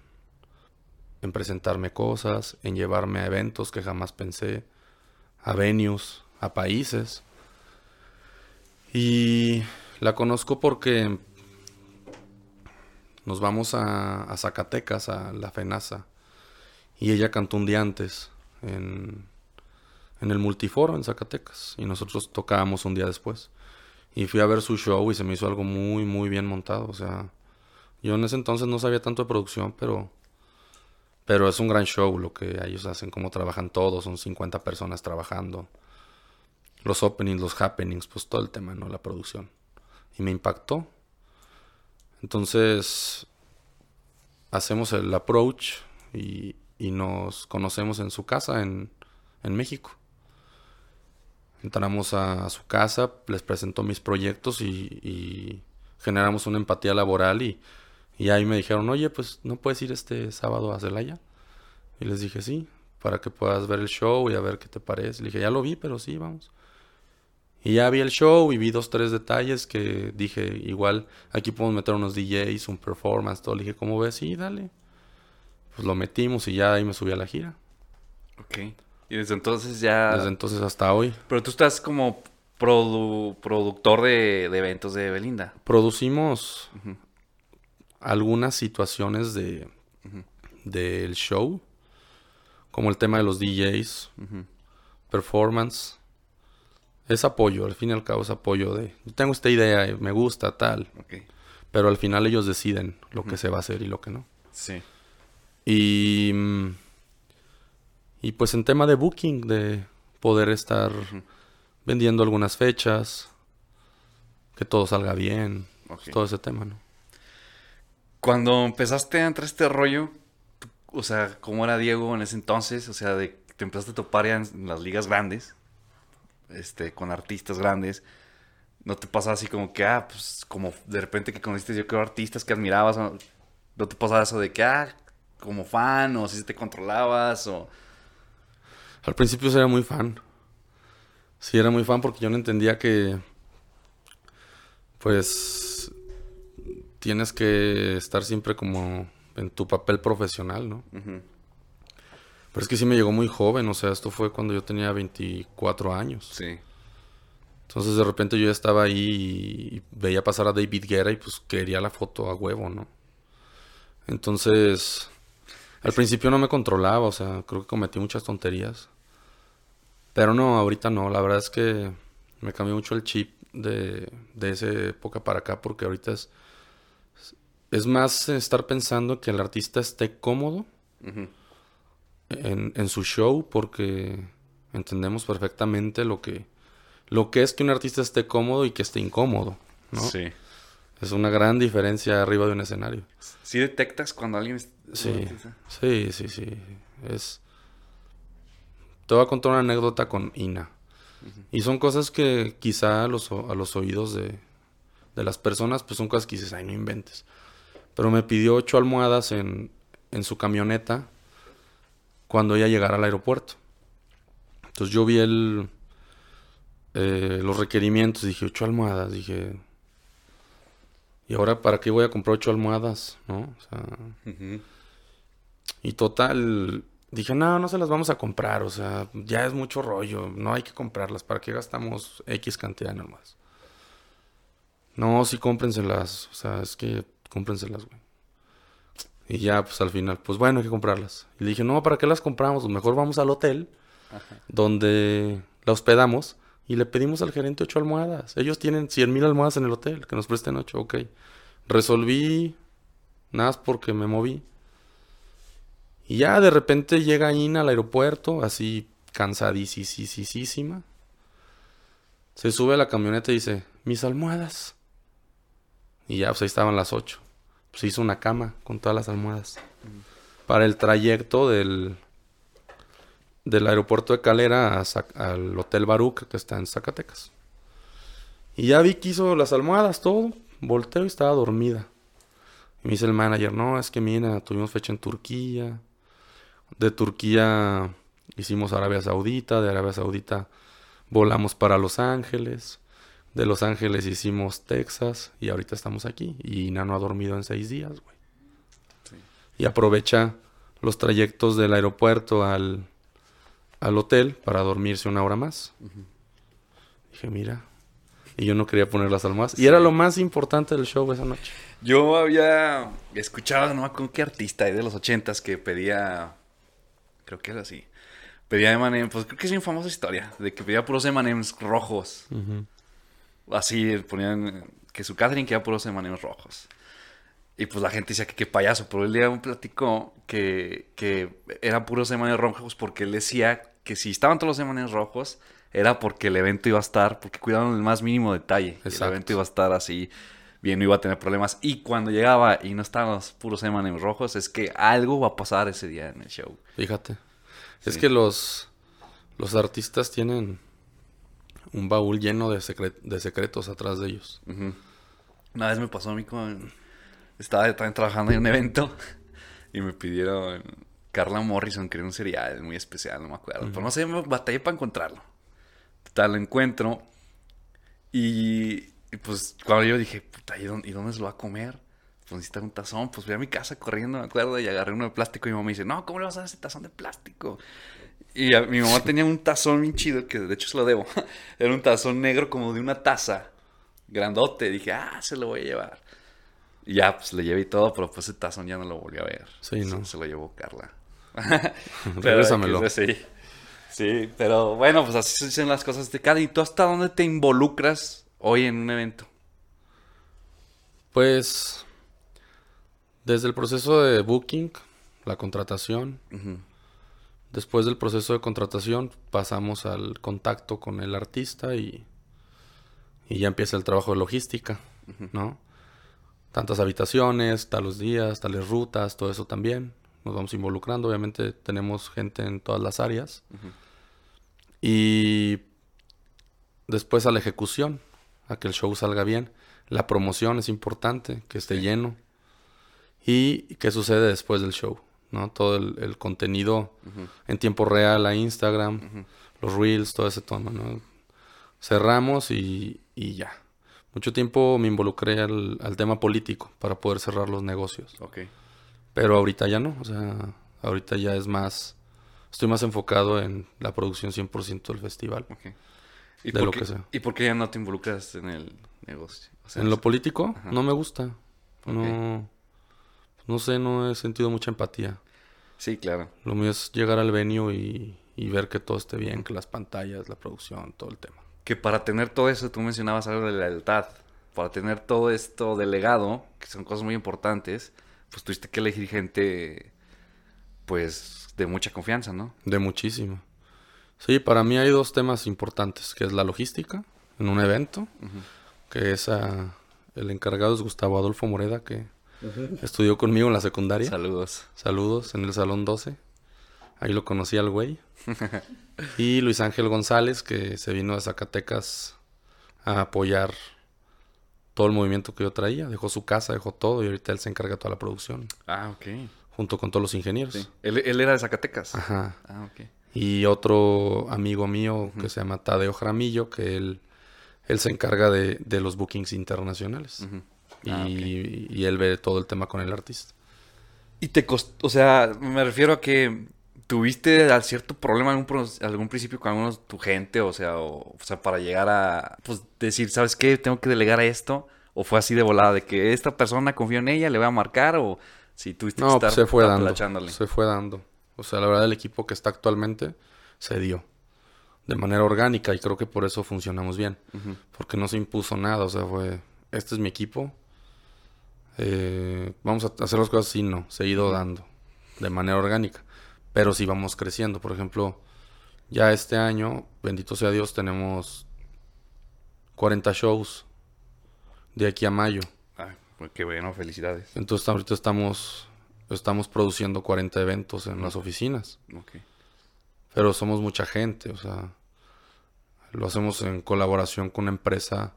en presentarme cosas, en llevarme a eventos que jamás pensé, a venues, a países. Y la conozco porque nos vamos a, Zacatecas, a la FENASA, y ella cantó un día antes en, en el multiforo en Zacatecas, y nosotros tocábamos un día después. Y fui a ver su show y se me hizo algo muy, muy bien montado, o sea... Yo en ese entonces no sabía tanto de producción, pero pero es un gran show lo que ellos hacen, cómo trabajan todos, son 50 personas trabajando. Los openings, los happenings, pues todo el tema, ¿no? La producción. Y me impactó. Entonces, hacemos el approach y, y nos conocemos en su casa en, en México. Entramos a, su casa, les presento mis proyectos y generamos una empatía laboral y, y ahí me dijeron, oye, pues no puedes ir este sábado a Celaya. Y les dije, sí, para que puedas ver el show y a ver qué te parece. Le dije, ya lo vi, pero sí, vamos. Y ya vi el show y vi dos, tres detalles que dije, igual, aquí podemos meter unos DJs, un performance, todo. Le dije, ¿cómo ves? Sí, dale. Pues lo metimos y ya ahí me subí a la gira. Ok. Y desde entonces ya... Desde entonces hasta hoy. Pero tú estás como produ- productor de, de eventos de Belinda. Producimos. Algunas situaciones de del show, como el tema de los DJs, performance. Es apoyo, al fin y al cabo es apoyo de, yo tengo esta idea, y me gusta, tal, pero al final ellos deciden lo que se va a hacer y lo que no. Sí. Y, y pues en tema de booking, de poder estar vendiendo algunas fechas, que todo salga bien, Ok. todo ese tema, ¿no? Cuando empezaste a entrar este rollo, o sea, ¿cómo era Diego en ese entonces? O sea, de te empezaste a topar en, las ligas grandes, este, con artistas grandes. ¿No te pasaba así como que, ah, pues, como de repente que conociste yo creo artistas que admirabas? ¿No te pasaba eso de que, ah, como fan, o si te controlabas, o... Al principio era muy fan. Sí, era muy fan porque yo no entendía que. Pues. Tienes que estar siempre como en tu papel profesional, ¿no? Pero es que sí me llegó muy joven, o sea, esto fue cuando yo tenía 24 años. Sí. Entonces de repente yo ya estaba ahí y veía pasar a David Guerra y pues quería la foto a huevo, ¿no? Entonces, al principio no me controlaba, o sea, creo que cometí muchas tonterías. Pero no, ahorita no, la verdad es que me cambió mucho el chip de, de esa época para acá porque ahorita es, es más estar pensando que el artista esté cómodo en, en su show porque entendemos perfectamente lo que, lo que es que un artista esté cómodo y que esté incómodo, ¿no? Sí. Es una gran diferencia arriba de un escenario. ¿Sí detectas cuando alguien... es- Sí, sí, sí, sí. Es... Te voy a contar una anécdota con Ina. Y son cosas que quizá a los, a los oídos de, de las personas, pues son cosas que dices, ay, no inventes. Pero me pidió ocho almohadas en, en su camioneta cuando ella llegara al aeropuerto. Entonces yo vi el, eh, los requerimientos, dije, ocho almohadas, dije... ¿Y ahora para qué voy a comprar ocho almohadas? ¿No? O sea, y total, dije, no, no se las vamos a comprar, o sea, ya es mucho rollo, no hay que comprarlas, ¿para qué gastamos X cantidad en almohadas? No, sí, cómprenselas, o sea, es que cómprenselas, güey. Y ya, pues al final, pues bueno, hay que comprarlas. Y le dije, no, ¿para qué las compramos? Pues mejor vamos al hotel donde la hospedamos y le pedimos al gerente ocho almohadas. Ellos tienen cien mil almohadas en el hotel, que nos presten ocho, ok. Resolví, nada más porque me moví. Y ya de repente llega Ina al aeropuerto, así cansadísima. Se sube a la camioneta y dice, mis almohadas. Y ya, pues ahí estaban las ocho. Pues hizo una cama con todas las almohadas. Para el trayecto del, del aeropuerto de Calera al Hotel Baruch, que está en Zacatecas. Y ya vi que hizo las almohadas, todo. Volteo y estaba dormida. Y me dice el manager, no, es que mira, tuvimos fecha en Turquía. De Turquía hicimos Arabia Saudita, de Arabia Saudita volamos para Los Ángeles. De Los Ángeles hicimos Texas y ahorita estamos aquí. Y Ina no ha dormido en seis días, güey. Y aprovecha los trayectos del aeropuerto al, al hotel para dormirse una hora más. Dije, mira. Y yo no quería poner las almohadas. Y era lo más importante del show esa noche. Yo había escuchado, no acuerdo qué artista de los ochentas que pedía, creo que era así, pedía M&M's, pues creo que es una famosa historia, de que pedía puros M&M's rojos. Así ponían que su catering quería puros M&M's rojos. Y pues la gente decía que qué payaso, pero él día platicó que, que eran puros M&M's rojos porque él decía que si estaban todos los M&M's rojos era porque el evento iba a estar, porque cuidaban el más mínimo detalle. El evento iba a estar así bien, no iba a tener problemas. Y cuando llegaba y no estaban los puros M&M's rojos, es que algo va a pasar ese día en el show. Fíjate. Es que los, los artistas tienen un baúl lleno de, secre- de secretos atrás de ellos. Ujú. Una vez me pasó a mí con... Estaba también trabajando en un evento y me pidieron... Carla Morrison quería un cereal muy especial, no me acuerdo. Pero no sé, me batallé para encontrarlo. Tal, lo encuentro. Y, y pues cuando yo dije, puta, ¿y dónde, y dónde se lo va a comer? Pues necesita un tazón. Pues fui a mi casa corriendo, me acuerdo, y agarré uno de plástico. Y mi mamá me dice, no, ¿cómo le vas a dar ese tazón de plástico? Y a- mi mamá tenía un tazón bien chido, que de hecho se lo debo. Era un tazón negro como de una taza, grandote. Dije, ah, se lo voy a llevar. Y ya, pues le llevé y todo, pero pues ese tazón ya no lo volví a ver. Sí, ¿no? Se, se lo llevó Carla. Regrésamelo. Sí. Sí, pero bueno, pues así se dicen las cosas de cada. ¿Y tú hasta dónde te involucras hoy en un evento? Pues, desde el proceso de booking, la contratación, Ujú. Después del proceso de contratación pasamos al contacto con el artista y, y ya empieza el trabajo de logística, ¿no? Tantas habitaciones, tales días, tales rutas, todo eso también. Nos vamos involucrando, obviamente tenemos gente en todas las áreas. Y después a la ejecución, a que el show salga bien. La promoción es importante, que esté lleno. y qué sucede después del show, ¿no? Todo el, el contenido en tiempo real a Instagram, los reels, todo ese tono, ¿no? Cerramos y, y ya. Mucho tiempo me involucré al, al tema político para poder cerrar los negocios. Ok. Pero ahorita ya no, o sea, ahorita ya es más, estoy más enfocado en la producción 100% del festival. ok. ¿Y De por lo qué- que sea. ¿Y por qué ya no te involucras en el negocio? O sea, En lo político Ajá. no me gusta, no, no sé, no he sentido mucha empatía. Sí, claro. Lo mío es llegar al venue y, y ver que todo esté bien, que las pantallas, la producción, todo el tema. Que para tener todo eso, tú mencionabas algo de lealtad. Para tener todo esto delegado, que son cosas muy importantes, pues tuviste que elegir gente, pues, de mucha confianza, ¿no? De muchísimo. Sí, para mí hay dos temas importantes, que es la logística en un evento, que es el encargado es Gustavo Adolfo Moreda, que estudió conmigo en la secundaria. Saludos. Saludos en el Salón 12. Ahí lo conocí al güey. y Luis Ángel González, que se vino de Zacatecas a apoyar todo el movimiento que yo traía. Dejó su casa, dejó todo y ahorita él se encarga de toda la producción, Ah, ok. junto con todos los ingenieros. Sí. Él, él era de Zacatecas. Ajá. Ah, ok. Y otro amigo mío que se llama Tadeo Jaramillo, que él, él se encarga de, de los bookings internacionales. Ujú. Y, Ah, y él ve todo el tema con el artista. Y te costó, o sea, me refiero a que tuviste cierto problema algún, algún principio con algunos tu gente, o sea, o, o sea, para llegar a, pues, decir, ¿sabes qué? Tengo que delegar a esto, o fue así de volada, de que esta persona confío en ella, le voy a marcar, o si tuviste que No, estar pues se fue dando. Se fue dando. O sea, la verdad el equipo que está actualmente se dio de manera orgánica y creo que por eso funcionamos bien. Porque no se impuso nada, o sea, fue, este es mi equipo. Eh, vamos a hacer las cosas así, no, se ha ido dando de manera orgánica. Pero sí vamos creciendo. Por ejemplo, ya este año, bendito sea Dios, tenemos 40 shows de aquí a mayo. Ah, pues qué bueno, felicidades. Entonces ahorita estamos, estamos produciendo 40 eventos en las oficinas. Ok. Pero somos mucha gente, o sea, lo hacemos en colaboración con una empresa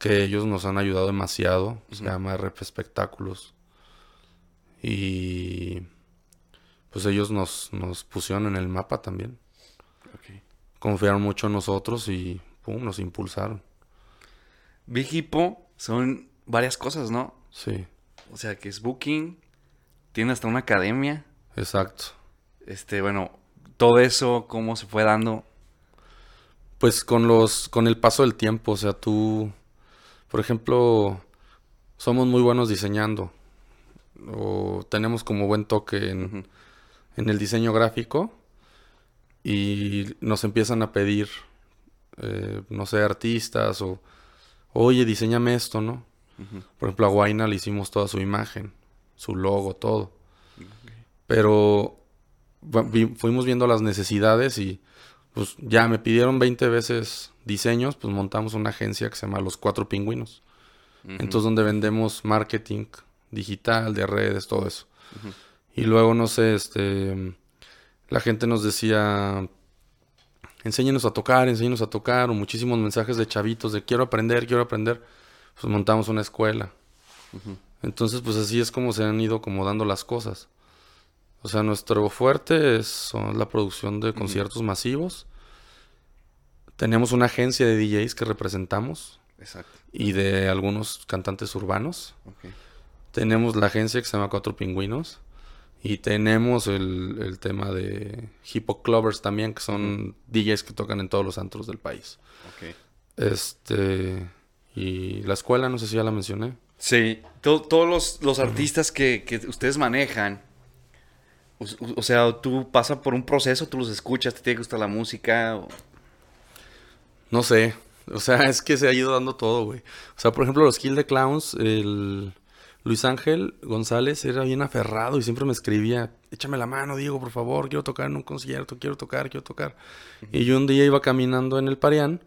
que ellos nos han ayudado demasiado. Se llama RP Espectáculos. Y pues ellos nos, nos pusieron en el mapa también. ok. Confiaron mucho en nosotros y pum, nos impulsaron. Big Hippo son varias cosas, ¿no? Sí, O sea, que es booking, tiene hasta una academia, exacto. este, bueno, todo eso, cómo se fue dando. Pues con los, con el paso del tiempo, o sea, tú, por ejemplo, somos muy buenos diseñando. O tenemos como buen toque en, el diseño gráfico. Y nos empiezan a pedir, eh, no sé, artistas o, oye, diseñame esto, ¿no? Por ejemplo, a Guayna le hicimos toda su imagen, su logo, todo. Pero vi- fuimos viendo las necesidades y pues ya me pidieron 20 veces diseños, pues montamos una agencia que se llama Los Cuatro Pingüinos. Entonces donde vendemos marketing digital, de redes, todo eso. Y luego, no sé, este, la gente nos decía, enséñenos a tocar, enséñenos a tocar, o muchísimos mensajes de chavitos de quiero aprender, quiero aprender. Pues montamos una escuela. Entonces, pues así es como se han ido como dando las cosas. O sea, nuestro fuerte es son la producción de conciertos masivos. Tenemos una agencia de DJs que representamos Exacto. y de algunos cantantes urbanos. ok. Tenemos la agencia que se llama Cuatro Pingüinos. Y tenemos el, el tema de Hippo Clubbers también, que son DJs que tocan en todos los antros del país. Ok. Este. Y la escuela, no sé si ya la mencioné. Sí, to- todos los, los artistas que, que ustedes manejan, o, o sea, tú pasas por un proceso, tú los escuchas, te tiene que gustar la música. o- No sé. O sea, es que se ha ido dando todo, güey. O sea, por ejemplo, los Kill the Clowns, el Luis Ángel González era bien aferrado y siempre me escribía, échame la mano, Diego, por favor, quiero tocar en un concierto, quiero tocar, quiero tocar. Y yo un día iba caminando en el Parián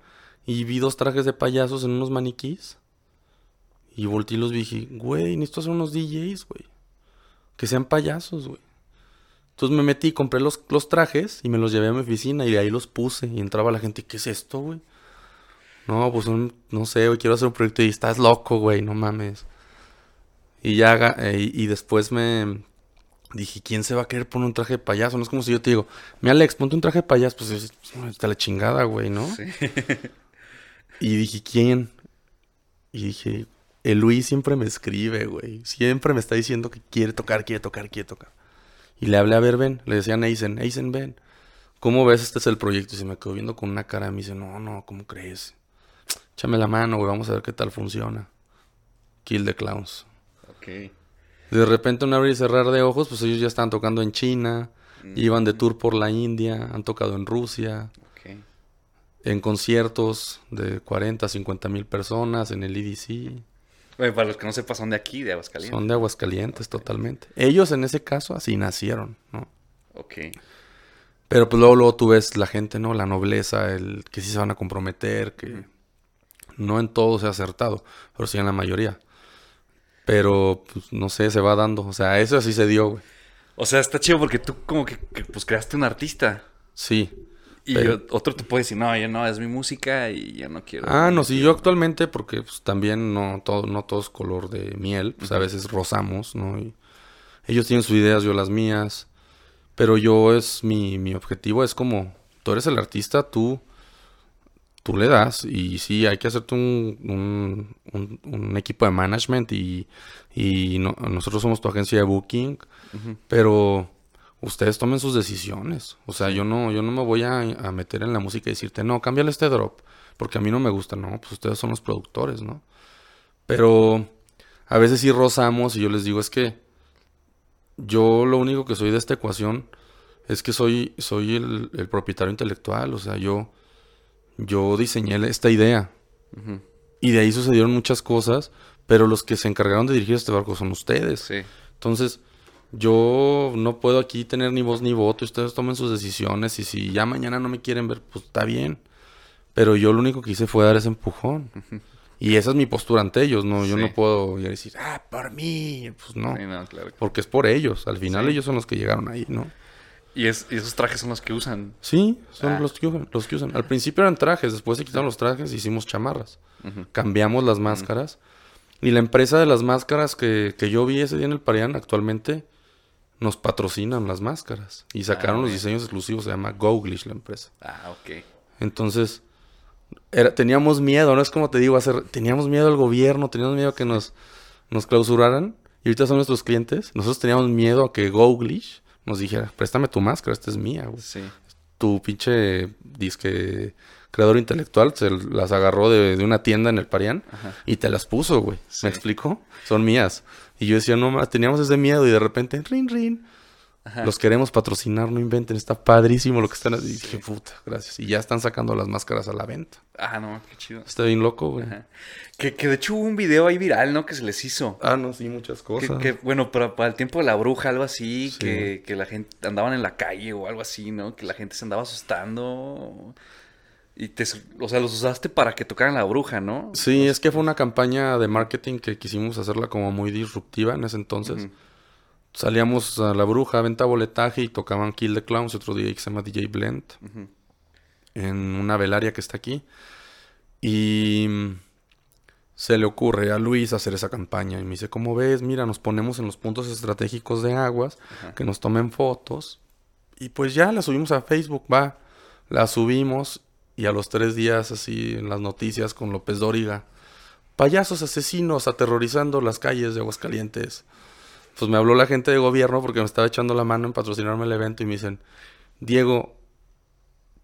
y vi dos trajes de payasos en unos maniquís. Y volteé y los vi y dije, güey, necesito hacer unos DJs, güey. Que sean payasos, güey. Entonces me metí, compré los, los trajes y me los llevé a mi oficina y ahí los puse. Y entraba la gente, ¿qué es esto, güey? No, pues un- no sé, güey, quiero hacer un proyecto y estás loco, güey, no mames. Y ya, eh, y, y después me dije, ¿quién se va a querer poner un traje de payaso? No es como si yo te digo, mi Alex, ponte un traje de payaso. Pues es- está la chingada, güey, ¿no? Y dije, ¿quién? Y dije, el Luis siempre me escribe, güey. Siempre me está diciendo que quiere tocar, quiere tocar, quiere tocar. Y le hablé a ver, ven. Le decían a Eisen, Eisen, ven. ¿Cómo ves? Este es el proyecto. Y se me quedó viendo con una cara. Me dice, no, no, ¿cómo crees? Échame la mano, güey. Vamos a ver qué tal funciona. Kill the Clowns. Ok. De repente, un abrir y cerrar de ojos, pues ellos ya están tocando en China. Iban de tour por la India. Han tocado en Rusia. Ok. En conciertos de 40, 50 mil personas. En el EDC. Para los que no sepan, son de aquí, de Aguascalientes. Son de Aguascalientes totalmente. Ellos en ese caso así nacieron, ¿no? Ok. Pero pues luego, luego tú ves la gente, ¿no? La nobleza, el que sí se van a comprometer, que no en todo se ha acertado, pero sí en la mayoría. Pero, pues, no sé, se va dando. O sea, eso así se dio, güey. O sea, está chido porque tú como que, que, pues creaste un artista. Sí. Y Pero- otro te puede decir, no, ya no, es mi música y ya no quiero. Ah, no, sí, yo actualmente, porque pues, también no todo, no todo es color de miel, pues a veces rozamos, ¿no? Y ellos tienen sus ideas, yo las mías, pero yo es, mi, mi objetivo es como, tú eres el artista, tú, tú le das, y sí, hay que hacerte un, un, un- un equipo de management y, y no- nosotros somos tu agencia de booking, pero ustedes tomen sus decisiones. O sea, yo no, yo no me voy a, a meter en la música y decirte, no, cámbiale este drop, porque a mí no me gusta. No, pues ustedes son los productores, ¿no? Pero a veces sí rozamos y yo les digo, es que yo lo único que soy de esta ecuación es que soy, soy el, el propietario intelectual. O sea, yo, yo diseñé esta idea. Y de ahí sucedieron muchas cosas, pero los que se encargaron de dirigir este barco son ustedes. Sí. Entonces, yo no puedo aquí tener ni voz ni voto. Ustedes tomen sus decisiones. Y si ya mañana no me quieren ver, pues está bien. Pero yo lo único que hice fue dar ese empujón. Y esa es mi postura ante ellos. No, yo no puedo ir a decir, ah, por mí. Pues no. Sí, no, claro. Porque es por ellos. Al final ellos son los que llegaron ahí, ¿no? Y, es, y esos trajes son los que usan. Sí, son Ah. los, que usan, los que usan. Al principio eran trajes, después se quitaron los trajes y hicimos chamarras. Cambiamos las máscaras. Y la empresa de las máscaras que, que yo vi ese día en el Parián actualmente nos patrocinan las máscaras. Y sacaron Ah, los bien. diseños exclusivos, se llama Googlish la empresa. Ah, ok. Entonces, era, teníamos miedo, ¿no? Es como te digo, hacer, teníamos miedo al gobierno, teníamos miedo a que nos, nos clausuraran. Y ahorita son nuestros clientes. Nosotros teníamos miedo a que Googlish nos dijera, préstame tu máscara, esta es mía, güey Sí. tu pinche disque creador intelectual se las agarró de, de una tienda en el Parián Ajá. y te las puso, güey. Sí. ¿Me explico? Son mías. Y yo decía, no más, teníamos ese miedo y de repente, rin, rin. Ajá. Los queremos patrocinar, no inventen, está padrísimo lo que están haciendo. Y dije, puta, gracias. Y ya están sacando las máscaras a la venta. Ah, no, qué chido. Está bien loco, güey. Que, que de hecho hubo un video ahí viral, ¿no? Que se les hizo. Ah, no, sí, muchas Que, cosas. que, bueno, para, para el tiempo de la bruja, algo así, Sí. que, que la gente andaban en la calle o algo así, ¿no? Que la gente se andaba asustando. Y te, o sea, los usaste para que tocaran la bruja, ¿no? Sí, es que fue una campaña de marketing que quisimos hacerla como muy disruptiva en ese entonces. Ujú. Salíamos a la bruja, venta boletaje y tocaban Kill the Clowns, otro DJ que se llama DJ Blend, en una velaria que está aquí. Y se le ocurre a Luis hacer esa campaña. Y me dice, ¿cómo ves? Mira, nos ponemos en los puntos estratégicos de aguas, Ajá. que nos tomen fotos. Y pues ya la subimos a Facebook, va. La subimos y a los tres días así en las noticias con López Dóriga. Payasos asesinos aterrorizando las calles de Aguascalientes. Pues me habló la gente de gobierno porque me estaba echando la mano en patrocinarme el evento y me dicen, Diego,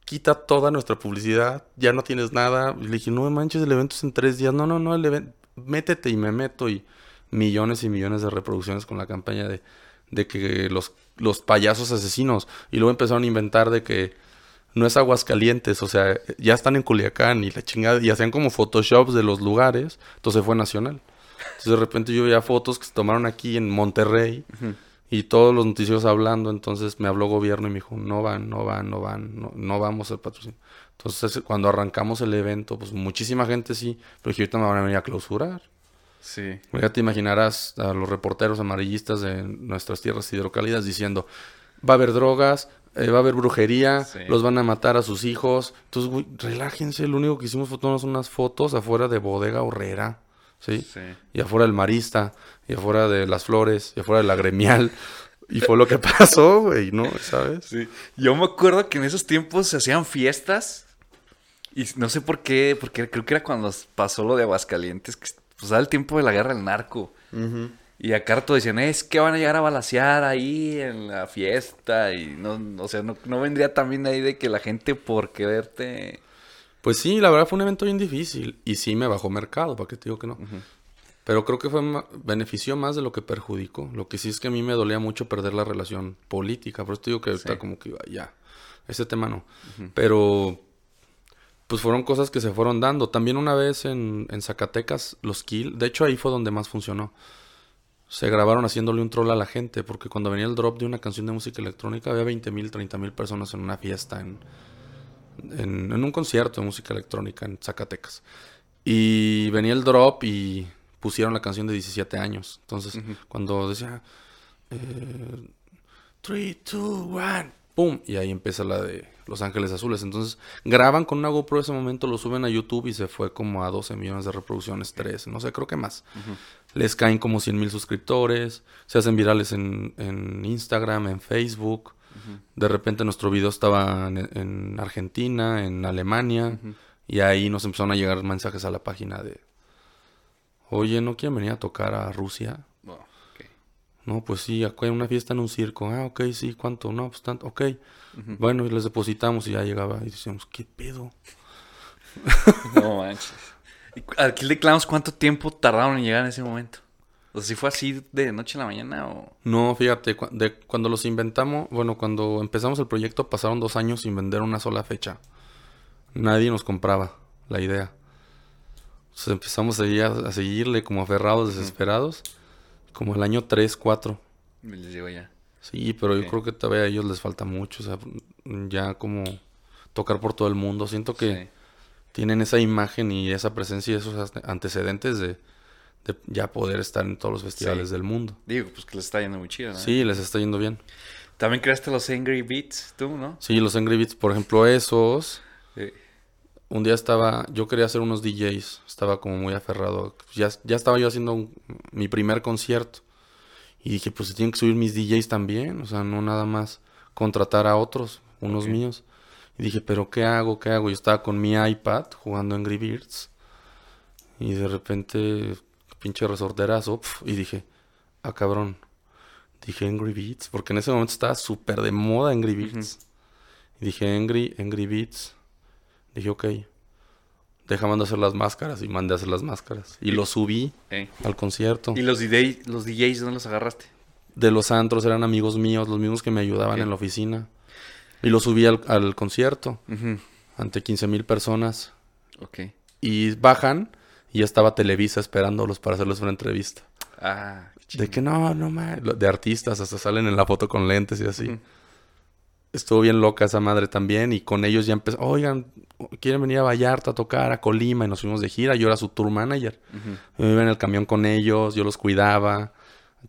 quita toda nuestra publicidad, ya no tienes nada. Y le dije, no me manches, el evento es en tres días. No, no, no, el evento, métete y me meto. Y millones y millones de reproducciones con la campaña de, de que los, los payasos asesinos. Y luego empezaron a inventar de que no es Aguascalientes, o sea, ya están en Culiacán y la chingada, y hacían como photoshops de los lugares, entonces fue nacional. Entonces de repente yo veía fotos que se tomaron aquí en Monterrey y todos los noticieros hablando, entonces me habló gobierno y me dijo, no van, no van, no van, no, no vamos al patrocinio. Entonces cuando arrancamos el evento, pues muchísima gente sí, pero dije, ahorita me van a venir a clausurar. Sí. Ya te imaginarás a los reporteros amarillistas de nuestras tierras hidrocálidas diciendo, va a haber drogas, eh, va a haber brujería, Sí. los van a matar a sus hijos. Entonces, güey, relájense, lo único que hicimos fue tomarnos unas fotos afuera de Bodega Horrera. ¿Sí? Sí. Y afuera del Marista, y afuera de Las Flores, y afuera de la Gremial. Y fue lo que pasó, güey, ¿no? ¿Sabes? Sí. Yo me acuerdo que en esos tiempos se hacían fiestas. Y no sé por qué, porque creo que era cuando pasó lo de Aguascalientes, que pues era el tiempo de la guerra del narco. Y acá rato decían, es que van a llegar a balasear ahí en la fiesta. Y no, o sea, no, no vendría también ahí de que la gente por quererte. Pues sí, la verdad fue un evento bien difícil. Y sí me bajó mercado, ¿para qué te digo que no? Pero creo que fue benefició más de lo que perjudicó. Lo que sí es que a mí me dolía mucho perder la relación política. Por eso te digo que Sí. como que iba, ya, ese tema no. Pero pues fueron cosas que se fueron dando. También una vez en, en Zacatecas, los Kill, de hecho ahí fue donde más funcionó. Se grabaron haciéndole un troll a la gente, porque cuando venía el drop de una canción de música electrónica había 20 mil, 30 mil personas en una fiesta, en, en, en un concierto de música electrónica en Zacatecas. Y venía el drop y pusieron la canción de 17 años. Entonces, cuando decía 3, 2, 1, ¡pum! Y ahí empieza la de Los Ángeles Azules. Entonces, graban con una GoPro ese momento, lo suben a YouTube y se fue como a 12 millones de reproducciones, 13, no sé, creo que más. Les caen como 100 mil suscriptores, se hacen virales en, en Instagram, en Facebook. De repente nuestro video estaba en, en Argentina, en Alemania, y ahí nos empezaron a llegar mensajes a la página de, oye, ¿no quieren venir a tocar a Rusia? Ok. No, pues sí, acá hay una fiesta en un circo. Ah, ok, sí, ¿cuánto? No, pues tanto, ok. Bueno, y les depositamos y ya llegaba y decíamos, ¿qué pedo? No manches. ¿Y cu- al Kill the Clowns cuánto tiempo tardaron en llegar en ese momento? O sea, si fue así de noche a la mañana o... No, fíjate, cu- de, cuando los inventamos, bueno, cuando empezamos el proyecto pasaron dos años sin vender una sola fecha. Nadie nos compraba la idea. Entonces empezamos a, a seguirle como aferrados, desesperados, como el año 3, 4. Me les llegó ya. Sí, pero yo creo que todavía a ellos les falta mucho, o sea, ya como tocar por todo el mundo. Siento que Sí. tienen esa imagen y esa presencia y esos ante- antecedentes de, de ya poder estar en todos los festivales Sí. del mundo. Digo, pues que les está yendo muy chido, ¿no? Sí, les está yendo bien. También creaste los Angry Beats, tú, ¿no? Sí, los Angry Beats, por ejemplo, esos. Sí. Un día estaba, yo quería hacer unos DJs, estaba como muy aferrado. Ya, ya estaba yo haciendo un- mi primer concierto. Y dije, pues se tienen que subir mis DJs también, o sea, no nada más contratar a otros, unos míos. Y dije, pero ¿qué hago? ¿Qué hago? Yo estaba con mi iPad jugando Angry Birds. Y de repente, pinche resorterazo, pf, y dije, ah, cabrón. Dije Angry Beats, porque en ese momento estaba súper de moda Angry Beats. Y dije Angry, Angry Beats. Dije, ok. Deja mandar a hacer las máscaras. Y mandé a hacer las máscaras. Y lo subí Eh. al concierto. ¿Y los, DJ, los DJs dónde los agarraste? De los antros eran amigos míos, los mismos que me ayudaban en la oficina. Y lo subí al, al concierto ante 15 mil personas. Ok. Y bajan y ya estaba Televisa esperándolos para hacerles una entrevista. Ah, De que no, no más. De artistas, hasta salen en la foto con lentes y así. Estuvo bien loca esa madre también. Y con ellos ya empezó. Oigan, quieren venir a Vallarta a tocar, a Colima. Y nos fuimos de gira. Yo era su tour manager. Ujú. Yo iba en el camión con ellos, yo los cuidaba.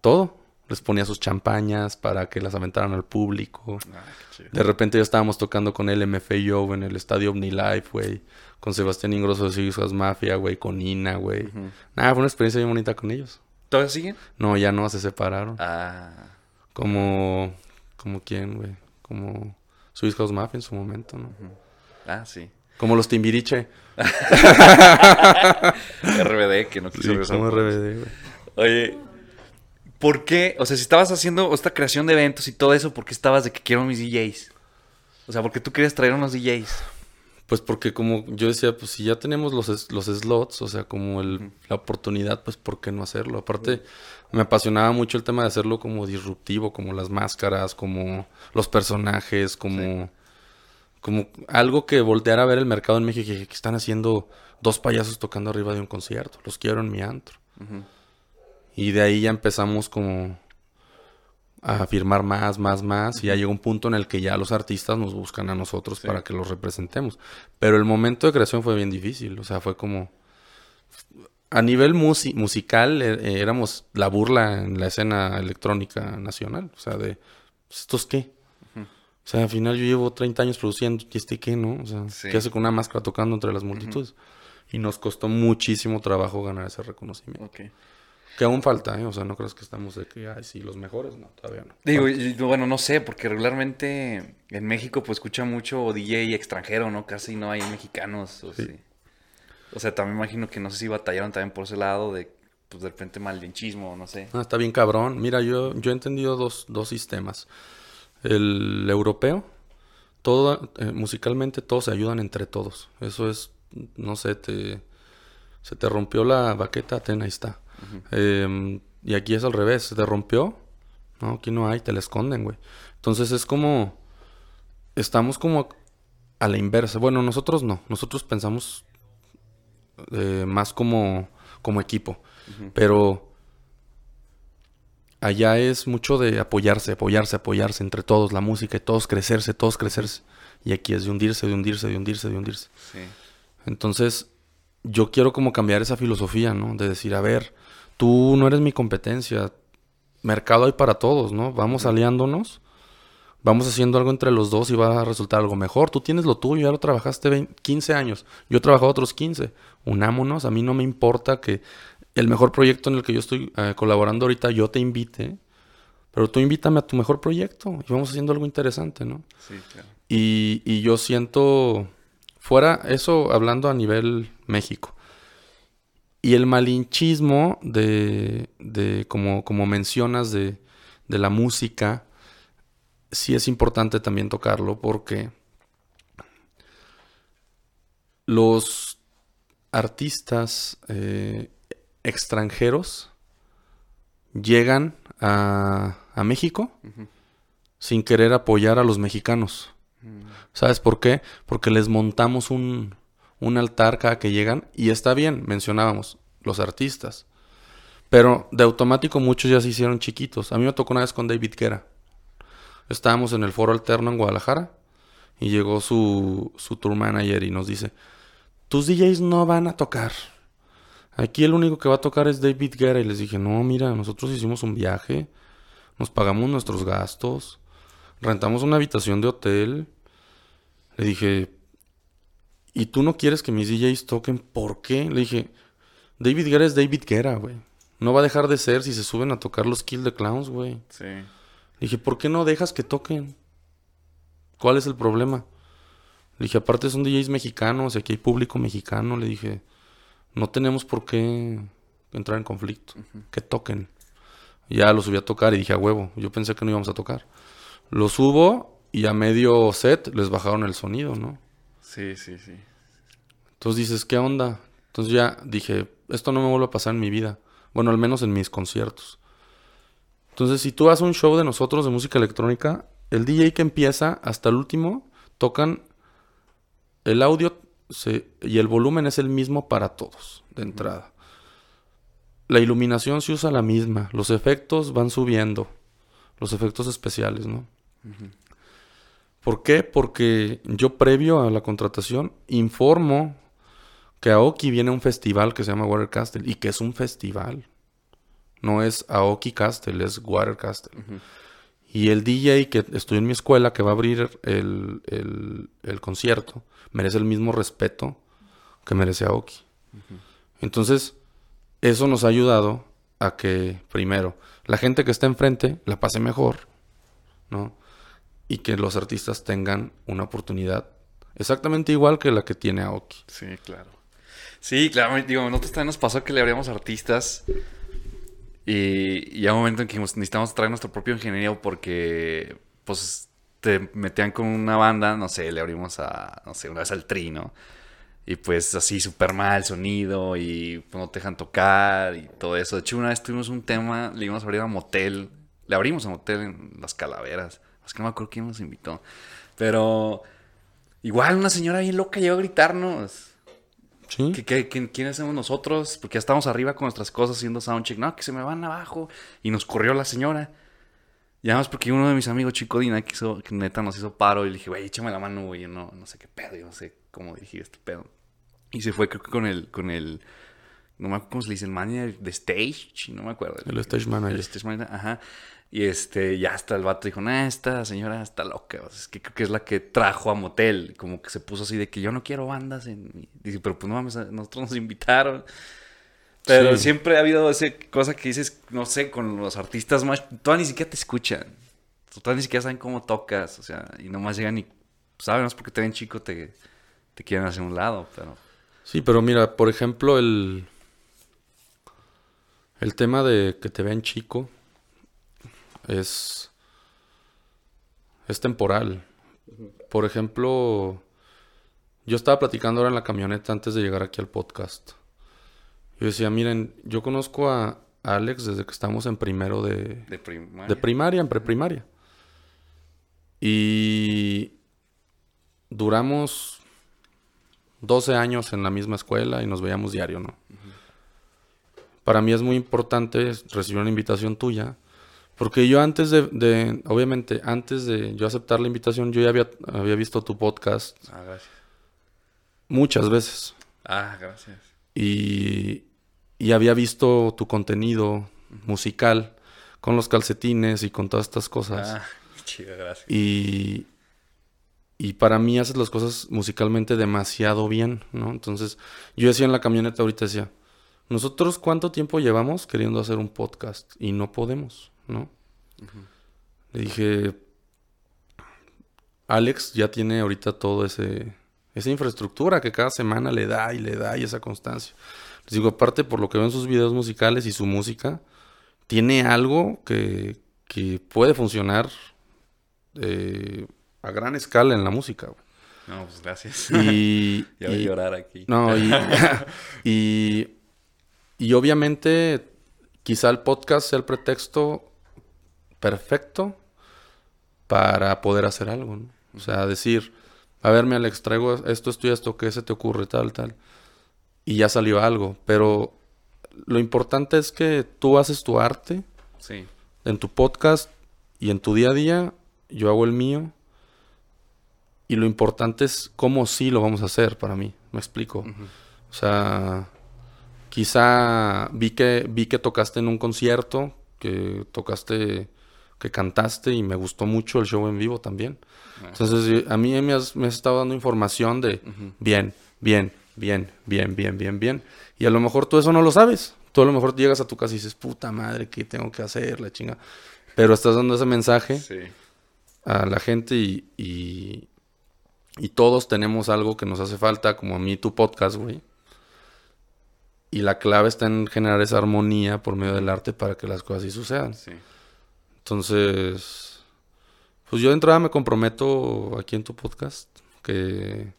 Todo. Les ponía sus champañas para que las aventaran al público. Ah. De repente ya estábamos tocando con LMFAO en el estadio OmniLife, güey. Con Sebastián Ingrosso de Siguas Mafia, güey. Con Ina, güey. Ujú. Nada, fue una experiencia bien bonita con ellos. ¿Todavía siguen? No, ya no, se separaron. Ah. Como... Como quién, güey. Como... Swiss House Mafia en su momento, ¿no? Ah, sí. Como los Timbiriche. RBD, que no quiso Sí, regresar como RBD, güey. Oye, ¿por qué? O sea, si estabas haciendo esta creación de eventos y todo eso, ¿por qué estabas de que quiero mis DJs? O sea, ¿por qué tú querías traer unos DJs? Pues porque como yo decía, pues si ya tenemos los, los slots, o sea, como el, la oportunidad, pues ¿por qué no hacerlo? Aparte, me apasionaba mucho el tema de hacerlo como disruptivo, como las máscaras, como los personajes, como, como algo que volteara a ver el mercado en México y dije, que están haciendo dos payasos tocando arriba de un concierto, los quiero en mi antro. Y de ahí ya empezamos como a firmar más, más, más. Y ya llegó un punto en el que ya los artistas nos buscan a nosotros Sí. para que los representemos. Pero el momento de creación fue bien difícil. O sea, fue como... A nivel musi- musical eh, eh, éramos la burla en la escena electrónica nacional. O sea, de... pues, ¿Estos qué? O sea, al final yo llevo 30 años produciendo. ¿Y este qué, no? O sea, Sí. ¿qué hace con una máscara tocando entre las multitudes? Y nos costó muchísimo trabajo ganar ese reconocimiento. Ok. Que aún falta, ¿eh? O sea, no crees que estamos de que, ay, sí, los mejores. No, todavía no. Digo, y- bueno, no sé, porque regularmente en México pues escucha mucho DJ extranjero, ¿no? Casi no hay mexicanos. O, Sí. sí. o sea, también imagino que no sé si batallaron también por ese lado de, pues de repente maldinchismo, no sé. Ah, está bien cabrón. Mira, yo, yo he entendido dos, dos sistemas. El europeo, todo, eh, musicalmente todos se ayudan entre todos. Eso es, no sé, te, se te rompió la baqueta, ten, ahí está. Eh, y aquí es al revés, se te rompió, no, aquí no hay, te la esconden, güey. Entonces es como, estamos como a la inversa. Bueno, nosotros no, nosotros pensamos eh, más como, como equipo. Pero allá es mucho de apoyarse, apoyarse, apoyarse entre todos, la música y todos crecerse, todos crecerse. Y aquí es de hundirse, de hundirse, de hundirse, de hundirse. Sí. Entonces, yo quiero como cambiar esa filosofía, ¿no? De decir, a ver, tú no eres mi competencia. Mercado hay para todos, ¿no? Vamos aliándonos, vamos haciendo algo entre los dos y va a resultar algo mejor. Tú tienes lo tuyo, ya lo trabajaste 20 15 años. Yo he trabajado otros 15. Unámonos, a mí no me importa que el mejor proyecto en el que yo estoy eh, colaborando ahorita yo te invite, pero tú invítame a tu mejor proyecto y vamos haciendo algo interesante, ¿no? Sí, claro. Y, y yo siento, fuera eso hablando a nivel México, y el malinchismo de, de como, como mencionas, de, de la música, sí es importante también tocarlo porque los artistas eh, extranjeros llegan a, a México sin querer apoyar a los mexicanos. ¿Sabes por qué? Porque les montamos un, un altar cada que llegan y está bien, mencionábamos, los artistas. Pero de automático muchos ya se hicieron chiquitos. A mí me tocó una vez con David Guerra. Estábamos en el foro alterno en Guadalajara y llegó su, su tour manager y nos dice, tus DJs no van a tocar. Aquí el único que va a tocar es David Guerra. Y les dije, no, mira, nosotros hicimos un viaje, nos pagamos nuestros gastos, rentamos una habitación de hotel. Le dije, ¿y tú no quieres que mis DJs toquen? ¿Por qué? Le dije, David Guerra es David Guerra, güey. No va a dejar de ser si se suben a tocar los Kill the Clowns, güey. Sí. Le dije, ¿por qué no dejas que toquen? ¿Cuál es el problema? Le dije, aparte son DJs mexicanos, aquí hay público mexicano. Le dije, no tenemos por qué entrar en conflicto. Que toquen. Ya lo subí a tocar y dije, a huevo. Yo pensé que no íbamos a tocar. Lo subo y a medio set les bajaron el sonido, ¿no? Sí, sí, sí. Entonces dices, ¿qué onda? Entonces ya dije, esto no me vuelve a pasar en mi vida. Bueno, al menos en mis conciertos. Entonces, si tú haces un show de nosotros de música electrónica, el DJ que empieza hasta el último, tocan el audio se- y el volumen es el mismo para todos, de entrada. La iluminación se usa la misma, los efectos van subiendo, los efectos especiales, ¿no? ¿Por qué? Porque yo previo a la contratación informo que a Oki viene un festival que se llama Water Castle y que es un festival. No es Aoki Castle, es Water Castle. Y el DJ que estoy en mi escuela, que va a abrir el, el- el concierto, merece el mismo respeto que merece Aoki. Entonces, eso nos ha ayudado a que, primero, la gente que está enfrente la pase mejor, ¿no? Y que los artistas tengan una oportunidad exactamente igual que la que tiene Aoki. Sí, claro. Sí, claro, digo, nosotros también nos pasó que le abríamos artistas y, y hay un momento en que necesitamos traer nuestro propio ingeniero porque, pues, te metían con una banda, no sé, le abrimos a, no sé, una vez al Trino y pues así súper mal sonido y pues, no te dejan tocar y todo eso. De hecho, una vez tuvimos un tema, le íbamos a abrir a motel, le abrimos a motel en Las Calaveras, es que no me acuerdo quién nos invitó, pero igual una señora bien loca llegó a gritarnos. ¿Sí? ¿Qué, qué, qué- quiénes somos nosotros? Porque ya estamos arriba con nuestras cosas haciendo soundcheck. No, que se me van abajo. Y nos corrió la señora. Y además porque uno de mis amigos, Chico Dina, que, hizo, que neta nos hizo paro. Y le dije, güey, échame la mano, güey. Yo no, no sé qué pedo, yo no sé cómo dirigir este pedo. Y se fue, creo que con el, con el no me acuerdo cómo se le dice, el manager de stage, no me acuerdo. El stage manager. El stage manager, ajá. Y este, ya hasta el vato dijo, nah, esta señora está loca. O sea, es que creo que es la que trajo a Motel. Como que se puso así de que yo no quiero bandas. En... mi-". Dice, pero pues no mames, nosotros nos invitaron. Pero Sí. siempre ha habido esa cosa que dices, no sé, con los artistas más. Todavía ni siquiera te escuchan. Todavía ni siquiera saben cómo tocas. O sea, y nomás llegan y saben, no es porque te ven chico, te, te quieren hacia un lado. Pero Sí, pero mira, por ejemplo, el, el tema de que te vean chico es, es temporal. Por ejemplo, yo estaba platicando ahora en la camioneta antes de llegar aquí al podcast. Yo decía, miren, yo conozco a Alex desde que estamos en primero de, de primaria. de primaria, en preprimaria. Y duramos 12 años en la misma escuela y nos veíamos diario, ¿no? Para mí es muy importante recibir una invitación tuya, porque yo antes de, de- obviamente, antes de yo aceptar la invitación, yo ya había, había visto tu podcast Ah, gracias. muchas veces Ah, gracias. y, y había visto tu contenido musical con los calcetines y con todas estas cosas. Ah, chido, gracias. Y, y para mí haces las cosas musicalmente demasiado bien, ¿no? Entonces, yo decía en la camioneta ahorita, decía, nosotros cuánto tiempo llevamos queriendo hacer un podcast y no podemos, ¿no? Le dije, Alex ya tiene ahorita todo ese esa infraestructura que cada semana le da y le da y esa constancia. Les digo, aparte por lo que veo en sus videos musicales y su música, tiene algo que, que puede funcionar eh, a gran escala en la música. güey. No, pues gracias. Y, ya voy a llorar aquí. no, y, y, y obviamente quizá el podcast sea el pretexto perfecto para poder hacer algo, ¿no? O sea, decir, a ver, me Alex, traigo esto, esto y esto, ¿qué se te ocurre? Tal, tal. Y ya salió algo. Pero lo importante es que tú haces tu arte Sí. en tu podcast y en tu día a día, yo hago el mío. Y lo importante es cómo sí lo vamos a hacer para mí. Me explico. O sea, quizá vi que, vi que tocaste en un concierto, que tocaste, que cantaste y me gustó mucho el show en vivo también. Entonces, yo- a mí me has, me has estado dando información de bien, bien, bien, bien, bien, bien, bien. Y a lo mejor tú eso no lo sabes. Tú a lo mejor llegas a tu casa y dices, puta madre, ¿qué tengo que hacer? La chinga. Pero estás dando ese mensaje Sí. a la gente y, y, y todos tenemos algo que nos hace falta, como a mí tu podcast, güey. Y la clave está en generar esa armonía por medio del arte para que las cosas sí sucedan. Sí. Entonces, pues yo de entrada me comprometo aquí en tu podcast que,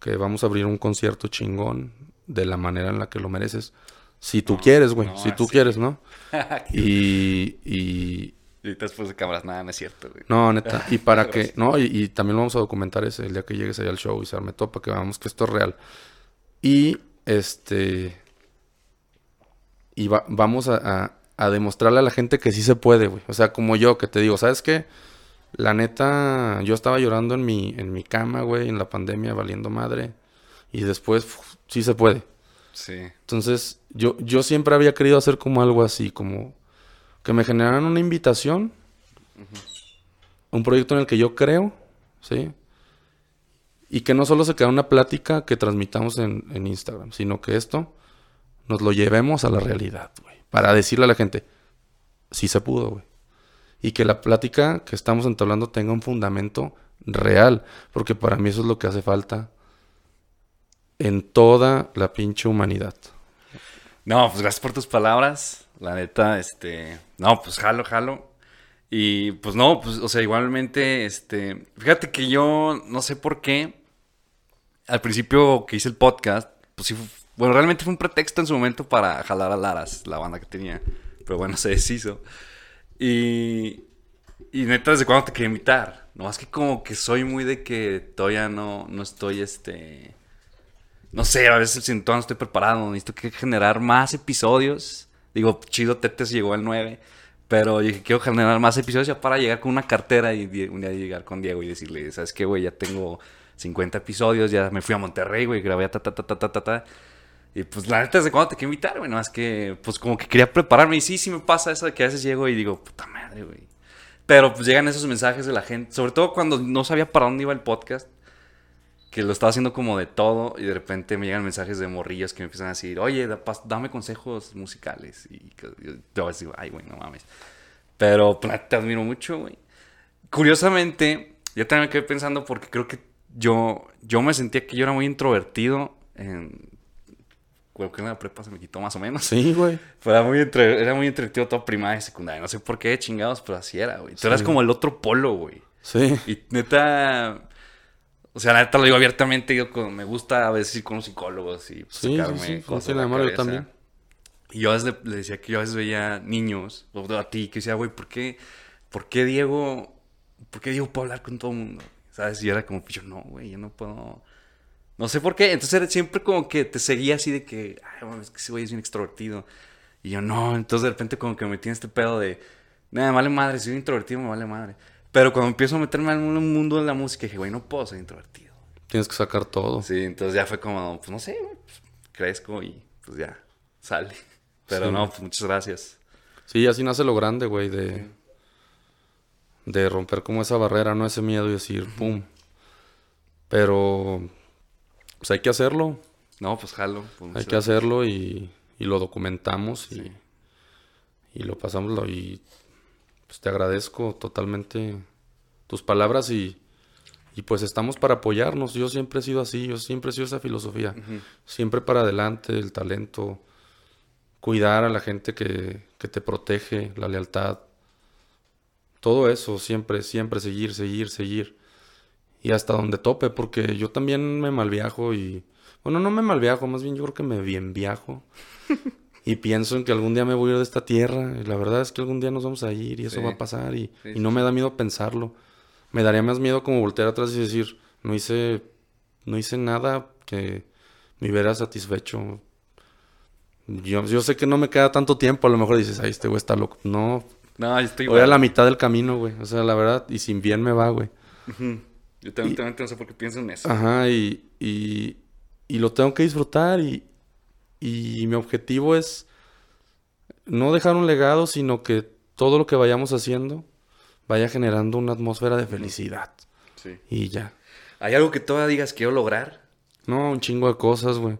que vamos a abrir un concierto chingón de la manera en la que lo mereces. Si tú No, quieres, güey. no, si tú quieres, ¿no? Y, y, Y después de cámaras, nada, no es cierto, güey. no, neta. Y para que, no, y, y también lo vamos a documentar ese, el día que llegues allá al show y se arme todo para que veamos que esto es real. Y este. Y va- vamos a, a- a demostrarle a la gente que sí se puede, güey. O sea, como yo, que te digo, ¿sabes qué? La neta, yo estaba llorando en mi, en mi cama, güey, en la pandemia, valiendo madre. Y después, uf, sí se puede. Sí. Entonces, yo, yo siempre había querido hacer como algo así, como que me generaran una invitación, un proyecto en el que yo creo, ¿sí? Y que no solo se quede una plática que transmitamos en, en Instagram, sino que esto nos lo llevemos a la realidad, güey. Para decirle a la gente, sí se pudo, güey. Y que la plática que estamos entablando tenga un fundamento real, porque para mí eso es lo que hace falta en toda la pinche humanidad. No, pues gracias por tus palabras. La neta, este. No, pues jalo, jalo. Y pues no, pues, o sea, igualmente, este. Fíjate que yo no sé por qué. Al principio que hice el podcast, pues sí, bueno, realmente fue un pretexto en su momento para jalar a Laras, la banda que tenía. Pero bueno, se deshizo. Y. Y neta, ¿desde cuándo te quería invitar? No, es que como que soy muy de que todavía no, no estoy, este no sé, a veces siento que no estoy preparado, necesito que generar más episodios. Digo, chido, Tetes llegó al 9, pero dije, quiero generar más episodios ya para llegar con una cartera y un día llegar con Diego y decirle, ¿sabes qué, güey? Ya tengo 50 episodios, ya me fui a Monterrey, güey, grabé ta, ta, ta, ta, ta, ta, ta. Y pues la neta, ¿desde cuándo te quiero invitar, güey? No, es que, pues como que quería prepararme. Y sí, sí me pasa eso de que a veces llego y digo, puta madre, güey. Pero pues llegan esos mensajes de la gente, sobre todo cuando no sabía para dónde iba el podcast, que lo estaba haciendo como de todo y de repente me llegan mensajes de morrillos que me empiezan a decir, oye, da- dame consejos musicales. Y yo, a veces digo, ay, güey, no mames. Pero pues, te admiro mucho, güey. Curiosamente, yo también me quedé pensando porque creo que yo, yo me sentía que yo era muy introvertido en... Creo que en la prepa se me quitó más o menos. Sí, güey. Pero era muy, entre- era muy introvertido toda primaria y secundaria. No sé por qué, chingados, pero así era, güey. Tú eras como el otro polo, güey. Sí. Y neta... O sea, la neta lo digo abiertamente. Yo con- me gusta a veces ir con los psicólogos y pues, Sí, sí, sacarme sí, no cosas la yo también. Y yo a veces le, le decía que yo a veces veía niños, o a ti, que decía, güey, ¿por qué, ¿por qué Diego, por qué Diego puede hablar con todo el mundo? ¿Sabes? Y yo era como, yo no, güey, yo no puedo... No sé por qué. Entonces era siempre como que te seguía así de que, ay, bueno, es que ese güey es bien extrovertido. Y yo no, entonces de repente como que me metí en este pedo de, nada, me vale madre, si soy introvertido me vale madre. Pero cuando empiezo a meterme en un mundo de la música, dije, güey, no puedo ser introvertido. Tienes que sacar todo. Sí, entonces ya fue como, pues no sé, güey, pues, crezco y pues ya sale. Pero Sí. no, pues muchas gracias. Sí, así nace lo grande, güey, de, de romper como esa barrera, no ese miedo y decir, pum. Pero, pues hay que hacerlo, No, pues jalo. pues, hay que hacerlo y, y lo documentamos y, Sí. y lo pasamos y pues te agradezco totalmente tus palabras y, y pues estamos para apoyarnos. Yo siempre he sido así, yo siempre he sido esa filosofía. Siempre para adelante, el talento, cuidar a la gente que, que te protege, la lealtad. Todo eso, siempre, siempre seguir, seguir, seguir. Y hasta donde tope, porque yo también me malviajo y... Bueno, no me malviajo, más bien yo creo que me bien viajo. y pienso en que algún día me voy a ir de esta tierra. Y la verdad es que algún día nos vamos a ir y eso Sí. va a pasar. Y, Sí, y no me da miedo pensarlo. Me daría más miedo como voltear atrás y decir, no hice, no hice nada que me hubiera satisfecho. Yo, yo sé que no me queda tanto tiempo, a lo mejor dices, ay, este güey está loco. No, No, yo estoy voy a la mitad del camino, güey. O sea, la verdad, y sin bien me va, güey. Yo también, también no sé por qué pienso en eso. Ajá, y, y, y lo tengo que disfrutar y, y mi objetivo es no dejar un legado, sino que todo lo que vayamos haciendo vaya generando una atmósfera de felicidad. Sí. Y ya. ¿Hay algo que todavía digas quiero lograr? No, un chingo de cosas, güey.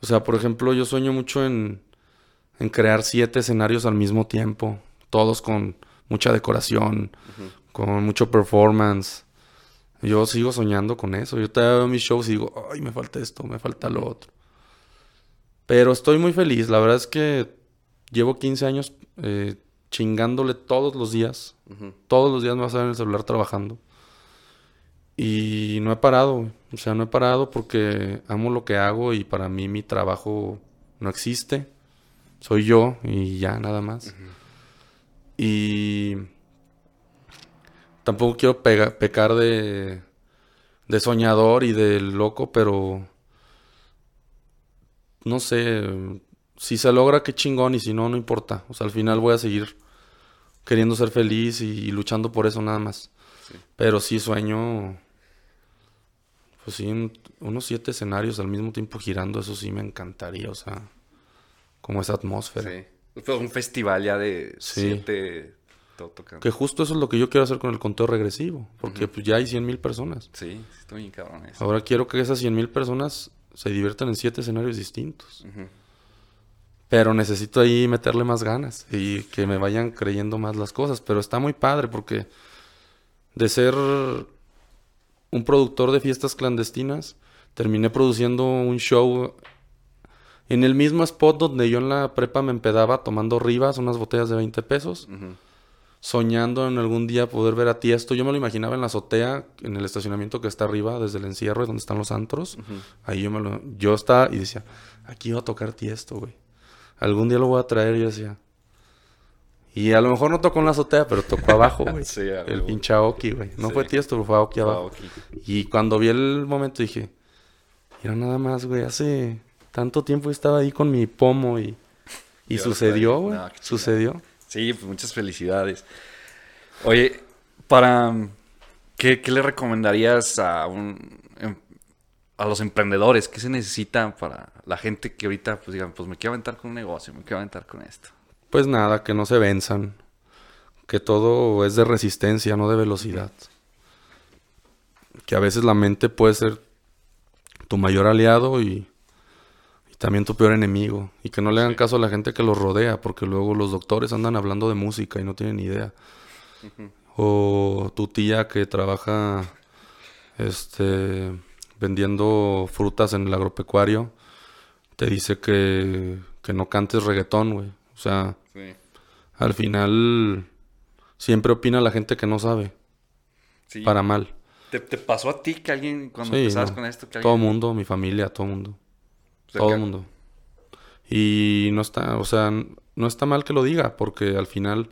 O sea, por ejemplo, yo sueño mucho en, en crear siete escenarios al mismo tiempo. Todos con mucha decoración, con mucho performance. Yo sigo soñando con eso. Yo te veo mis shows y digo, ay, me falta esto, me falta lo otro. Pero estoy muy feliz. La verdad es que llevo 15 años eh, chingándole todos los días. Todos los días me vas a ver en el celular trabajando. Y no he parado. O sea, no he parado porque amo lo que hago y para mí mi trabajo no existe. Soy yo y ya, nada más. Y tampoco quiero pega- pecar de, de soñador y de loco, pero no sé, si se logra, qué chingón, y si no, no importa. O sea, al final voy a seguir queriendo ser feliz y, y luchando por eso nada más. Pero sí sueño, pues sí, un- unos siete escenarios al mismo tiempo girando, eso sí me encantaría, o sea, como esa atmósfera. Sí. Fue un festival ya de Sí. siete... Todo tocando. Que justo eso es lo que yo quiero hacer con el conteo regresivo, porque pues ya hay 100 mil personas. Sí, estoy bien cabrón eso. Ahora quiero que esas 100 mil personas se diviertan en siete escenarios distintos. Pero necesito ahí meterle más ganas y que me vayan creyendo más las cosas. Pero está muy padre porque de ser un productor de fiestas clandestinas, terminé produciendo un show en el mismo spot donde yo en la prepa me empedaba tomando ribas, unas botellas de 20 pesos, Ujú. Soñando en algún día poder ver a Tiesto. Yo me lo imaginaba en la azotea, en el estacionamiento que está arriba, desde el encierro, donde están los antros. Ahí yo me lo... Yo estaba y decía, aquí iba a tocar Tiesto, güey. Algún día lo voy a traer, yo decía. Y a lo mejor no tocó en la azotea, pero tocó abajo, güey. Sí, el pinche Aoki, güey. No Sí. fue Tiesto, pero fue Aoki abajo. Y cuando vi el momento dije, mira nada más, güey, hace tanto tiempo estaba ahí con mi pomo y, y sucedió, güey. No, sucedió. Sí, pues muchas felicidades. Oye, para... ¿Qué, qué le recomendarías a un... em- a los emprendedores, ¿qué se necesita para la gente que ahorita, pues digan, pues me quiero aventar con un negocio, me quiero aventar con esto? Pues nada, que no se venzan. Que todo es de resistencia, no de velocidad. Que a veces la mente puede ser tu mayor aliado y, y también tu peor enemigo. Y que no le hagan caso a la gente que los rodea, porque luego los doctores andan hablando de música y no tienen ni idea. O tu tía que trabaja este vendiendo frutas en el agropecuario te dice que, que no cantes reggaetón, güey. O sea, Sí. al final siempre opina la gente que no sabe, Sí. para mal. ¿Te, te pasó a ti que alguien, cuando Sí, empezabas no. con esto, que Todo mundo, mi familia, todo mundo. Todo el mundo. Y no está, o sea, no está mal que lo diga, porque al final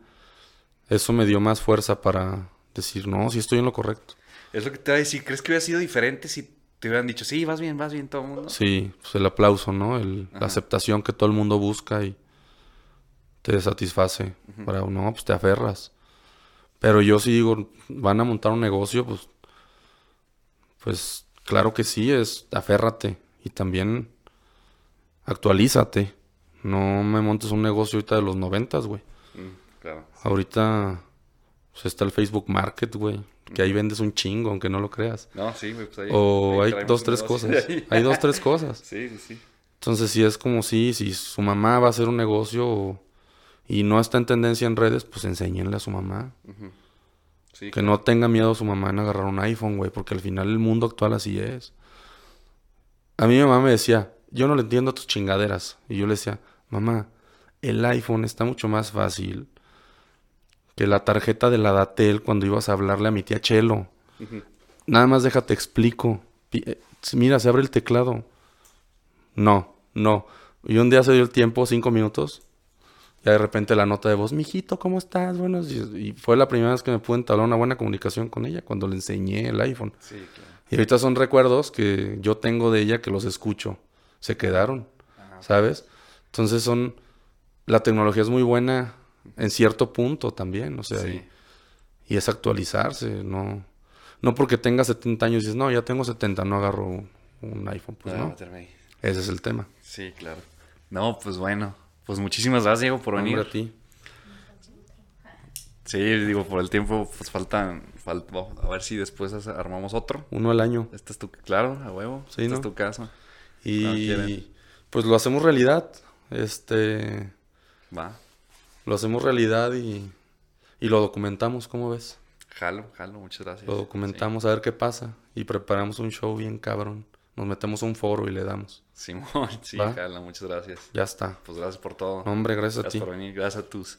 eso me dio más fuerza para decir, no, sí estoy en lo correcto. Es lo que te iba a decir. ¿Crees que hubiera sido diferente si te hubieran dicho, sí, vas bien, vas bien, todo el mundo? Sí, pues el aplauso, ¿no? El- la aceptación que todo el mundo busca y te satisface. Para no, pues te aferras. Pero yo sí digo, van a montar un negocio, pues, pues claro que sí, es aférrate y también actualízate. No me montes un negocio ahorita de los noventas, güey. Mm, claro. Ahorita pues, está el Facebook Market, güey. Que ahí vendes un chingo, aunque no lo creas. No, sí, güey, pues ahí... O ahí hay dos, tres cosas. Hay dos, tres cosas. Sí, sí, sí. Entonces, si es como si, si su mamá va a hacer un negocio y no está en tendencia en redes, pues enséñenle a su mamá. Sí, Que no tenga miedo su mamá en agarrar un iPhone, güey, porque al final el mundo actual así es. A mí mi mamá me decía, yo no le entiendo a tus chingaderas. Y yo le decía, mamá, el iPhone está mucho más fácil que la tarjeta de la Datel cuando ibas a hablarle a mi tía Chelo. Nada más déjate explico. Eh, Mira, se abre el teclado. No, no. Y un día se dio el tiempo, cinco minutos. Ya de repente la nota de voz, mijito, ¿cómo estás? Buenos días". Y fue la primera vez que me pude entablar una buena comunicación con ella, cuando le enseñé el iPhone. Sí, claro. Y ahorita son recuerdos que yo tengo de ella que los escucho. Se quedaron, ¿sabes? Entonces son... La tecnología es muy buena en cierto punto también, o sea, Sí. y, y es actualizarse, no... No porque tenga 70 años y dices, no, ya tengo 70, no agarro un, un iPhone. Pues no, ese es el tema. Sí, claro. No, pues bueno. Pues muchísimas gracias, Diego, por venir. Hombre, a ti. Sí, digo, por el tiempo, pues faltan... fal- a ver si después armamos otro. Uno al año. Este es tu... Claro, a huevo. Sí, Esta ¿no? es tu casa. Y pues lo hacemos realidad. Este, Va. lo hacemos realidad y, y lo documentamos, ¿cómo ves? Jalo, jalo, muchas gracias. Lo documentamos a ver qué pasa y preparamos un show bien cabrón. Nos metemos a un foro y le damos. Simón, sí, Va. jalo, muchas gracias. Ya está. Pues gracias por todo. Hombre, gracias a Gracias ti. por venir, gracias a tus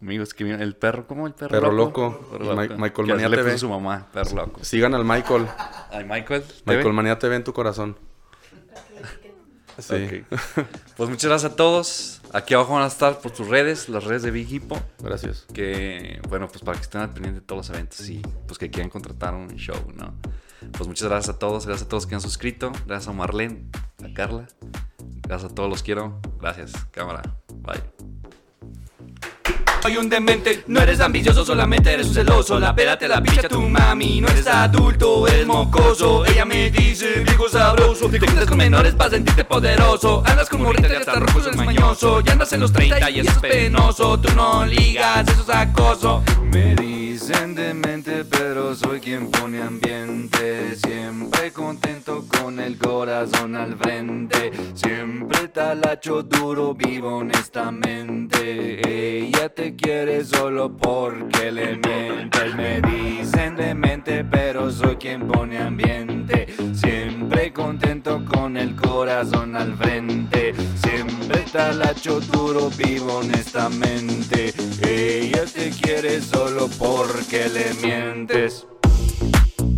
amigos que vienen. El perro, ¿cómo? El perro, Perro loco. Loco Perro loco. Michael Manía le TV. su mamá, perro loco. Sigan al Michael. Ay, Michael. Michael. Manía TV en tu corazón. Sí. Pues muchas gracias a todos. Aquí abajo van a estar por tus redes, las redes de Big Hippo. Gracias. Que, bueno, pues para que estén al pendiente de todos los eventos y pues que quieran contratar un show, ¿no? Pues muchas gracias a todos. Gracias a todos que han suscrito. Gracias a Marlene, a Carla. Gracias a todos, los quiero. Gracias, cámara. Bye. Soy un demente, no eres ambicioso, solamente eres un celoso. La pera te la picha tu mami, no eres adulto, eres mocoso. Ella me dice, viejo sabroso, te juntas con menores para sentirte poderoso. Andas con morritas y hasta rojo eres mañoso. Ya andas en los 30 y eso es penoso. Tú no ligas, eso es acoso. Dicen demente, pero soy quien pone ambiente. Siempre contento con el corazón al frente. Siempre talacho duro, vivo honestamente. Ella te quiere solo porque le mientes. Me dicen demente, pero soy quien pone ambiente. Siempre contento con el corazón al frente. Siempre talacho duro, vivo honestamente. Ella te quiere solo porque le mientes.